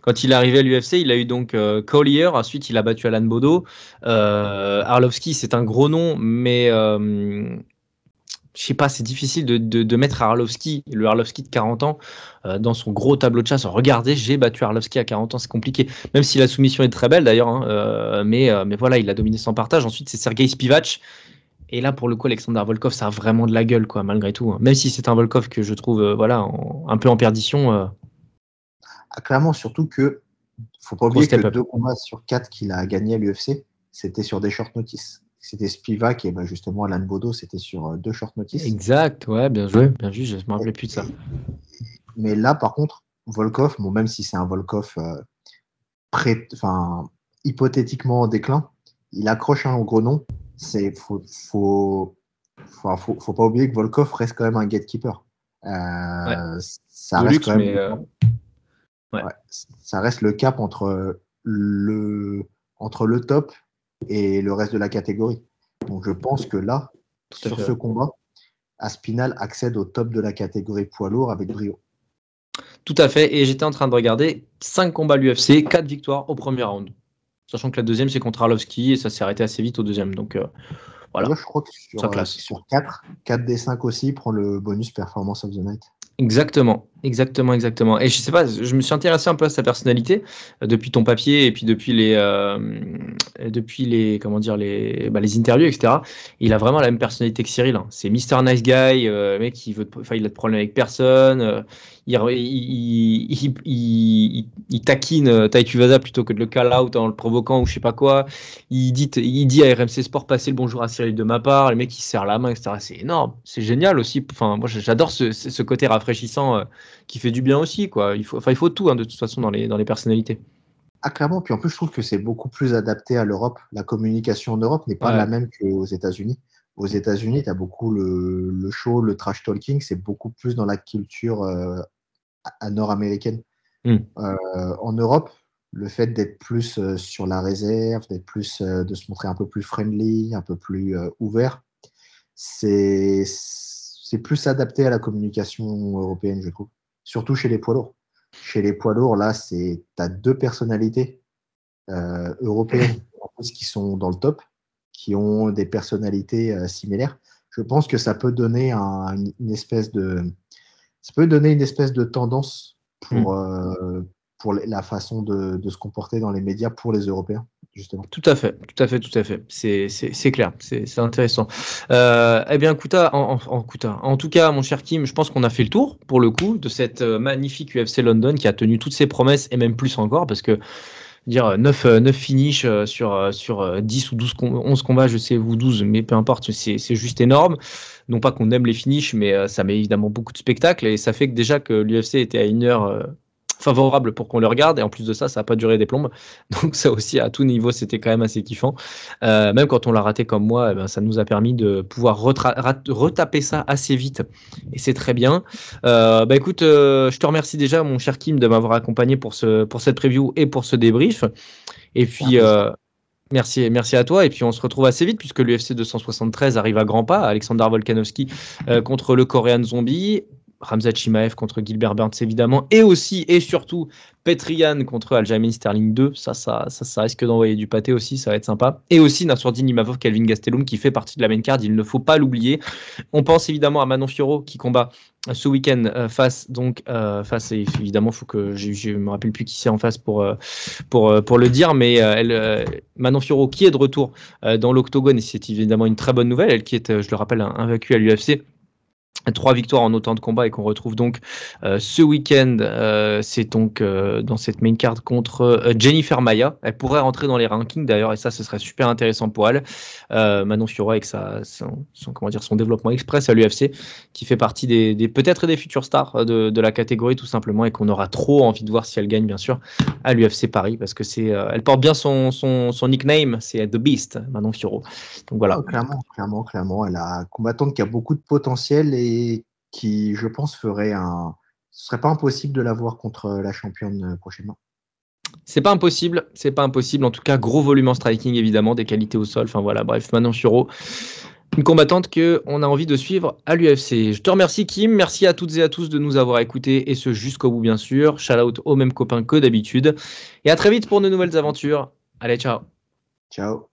quand il est arrivé à l'UFC, il a eu donc Collier, ensuite il a battu Alan Bodo. Arlovski, c'est un gros nom, mais je sais pas, c'est difficile de, de, mettre Arlovski, le Arlovski de 40 ans, euh, dans son gros tableau de chasse. Regardez, j'ai battu Arlovski à 40 ans, c'est compliqué. Même si la soumission est très belle d'ailleurs, hein, euh, mais, euh, mais voilà, il a dominé sans partage. Ensuite, c'est Sergei Spivak. Et là, pour le coup, Alexander Volkov, ça a vraiment de la gueule, quoi, malgré tout. Hein. Même si c'est un Volkov que je trouve, voilà, un peu en perdition. Ah, clairement, surtout que faut pas oublier que deux combats sur quatre qu'il a gagné à l'UFC, c'était sur des short notices c'était Spivak et ben justement Alan Bodo, c'était sur euh, deux short notices. Exact, ouais, bien joué, bien vu, je ne me rappelais plus de ça. Mais là, par contre, Volkov, bon, même si c'est un Volkov, euh, hypothétiquement en déclin, il accroche un gros nom. C'est faut, faut, faut, faut, faut pas oublier que Volkov reste quand même un gatekeeper. Euh, Ça reste luxe, quand même mais euh, ouais. ouais, ça reste le cap entre le, entre le top et le reste de la catégorie. Donc je pense que là, sur fait. ce combat, Aspinal accède au top de la catégorie poids lourd avec brio. Tout à fait. Et j'étais en train de regarder 5 combats à l'UFC, 4 victoires au premier round. Sachant que la deuxième, c'est contre Arlovski et ça s'est arrêté assez vite au deuxième. Donc euh, voilà. D'ailleurs, je crois que sur, Ça euh, classe. sur 4, 4 des 5 aussi, il prend le bonus performance of the night. Exactement, exactement, exactement. Et je sais pas, je me suis intéressé un peu à sa personnalité euh, depuis ton papier et puis depuis les, euh, depuis les, comment dire, les, bah, les interviews, etc. Il a vraiment la même personnalité que Cyril. hein. C'est Mr Nice Guy, euh, mec, il veut, il a de problème avec personne. euh, il, il, il, taquine euh, Tai Tuivasa plutôt que de le call out en le provoquant ou je sais pas quoi. Il dit, il dit à RMC Sport passer le bonjour à Cyril de ma part. Le mec, il se serre la main, etc. C'est énorme. C'est génial aussi. Enfin, moi, j'adore ce, ce côté rafraîchissant qui fait du bien aussi, quoi. Il faut, enfin, il faut tout, hein, de toute façon, dans les, dans les personnalités. Ah, clairement. Puis en plus, je trouve que c'est beaucoup plus adapté à l'Europe. La communication en Europe n'est pas Ouais. la même qu'aux États-Unis. Aux États-Unis, tu as beaucoup le, le show, le trash talking, c'est beaucoup plus dans la culture euh, nord-américaine. Hmm. Euh, en Europe, le fait d'être plus euh, sur la réserve, d'être plus, de se montrer un peu plus friendly, un peu plus ouvert, c'est plus adapté à la communication européenne, je trouve. Surtout chez les poids lourds. Chez les poids lourds, là, c'est tu as deux personnalités euh, européennes en plus qui sont dans le top, qui ont des personnalités euh, similaires. Je pense que ça peut donner un- une, espèce de ça peut donner une espèce de tendance pour, euh, pour la façon de, de se comporter dans les médias pour les Européens, justement. Tout à fait, tout à fait, tout à fait. C'est, clair, c'est, intéressant. Euh, eh bien, Kouta, en, en, Kouta, en tout cas, mon cher Kim, je pense qu'on a fait le tour, pour le coup, de cette euh, magnifique UFC London qui a tenu toutes ses promesses et même plus encore, parce que dire 9, 9 finishes euh, sur, euh, sur euh, 10 ou 12 com- 11 combats, je sais, vous 12, mais peu importe, c'est, juste énorme. Non pas qu'on aime les finishes, mais ça met évidemment beaucoup de spectacles et ça fait que déjà que l'UFC était à une heure favorable pour qu'on le regarde et en plus de ça, ça n'a pas duré des plombes. Donc ça aussi, à tout niveau, c'était quand même assez kiffant. Euh, même quand on l'a raté comme moi, eh ben, ça nous a permis de pouvoir retaper ça assez vite et c'est très bien. Euh, bah écoute, euh, je te remercie déjà, mon cher Kim, de m'avoir accompagné pour, ce, pour cette preview et pour ce débrief. Et puis, euh, merci, merci à toi. Et puis, on se retrouve assez vite puisque l'UFC 273 arrive à grands pas. Alexander Volkanovski contre le Korean Zombie. Ramzat Chimaev contre Gilbert Burns évidemment et aussi et surtout Petrian contre Aljamain Sterling 2 ça ça, ça risque d'envoyer du pâté aussi ça va être sympa. Et aussi Nassourdine Imavov Calvin Gastelum qui fait partie de la main card il ne faut pas l'oublier. On pense évidemment à Manon Fioro qui combat ce week-end euh, face donc euh, face et évidemment faut que je, je me rappelle plus qui c'est en face pour euh, pour euh, pour le dire mais euh, euh, Manon Fioro qui est de retour euh, dans l'octogone et c'est évidemment une très bonne nouvelle. Elle qui est euh, je le rappelle invaincue à l'UFC Trois victoires en autant de combats et qu'on retrouve donc euh, ce week-end. euh, c'est donc euh, dans cette main card contre Jennifer Maya. Elle pourrait rentrer dans les rankings d'ailleurs et ça, ce serait super intéressant pour elle. Manon Fiora avec son, comment dire, son développement express à l'UFC, qui fait partie des, peut-être des futures stars de, la catégorie tout simplement et qu'on aura trop envie de voir si elle gagne bien sûr à l'UFC Paris parce que c'est, elle porte bien son, son, son nickname, c'est The Beast, Manon Fioro. Donc voilà. Ah, clairement, clairement, clairement. Elle a combattante qui a beaucoup de potentiel qui, je pense, ferait un. Ce serait pas impossible de la voir contre la championne euh, prochainement. C'est pas impossible, c'est pas impossible. En tout cas, gros volume en striking, évidemment, des qualités au sol. Enfin voilà, bref, Manon Fioro, une combattante que on a envie de suivre à l'UFC. Je te remercie, Kim. Merci à toutes et à tous de nous avoir écoutés et ce jusqu'au bout, bien sûr. Shout out aux mêmes copains que d'habitude. Et à très vite pour de nouvelles aventures. Allez, ciao. Ciao.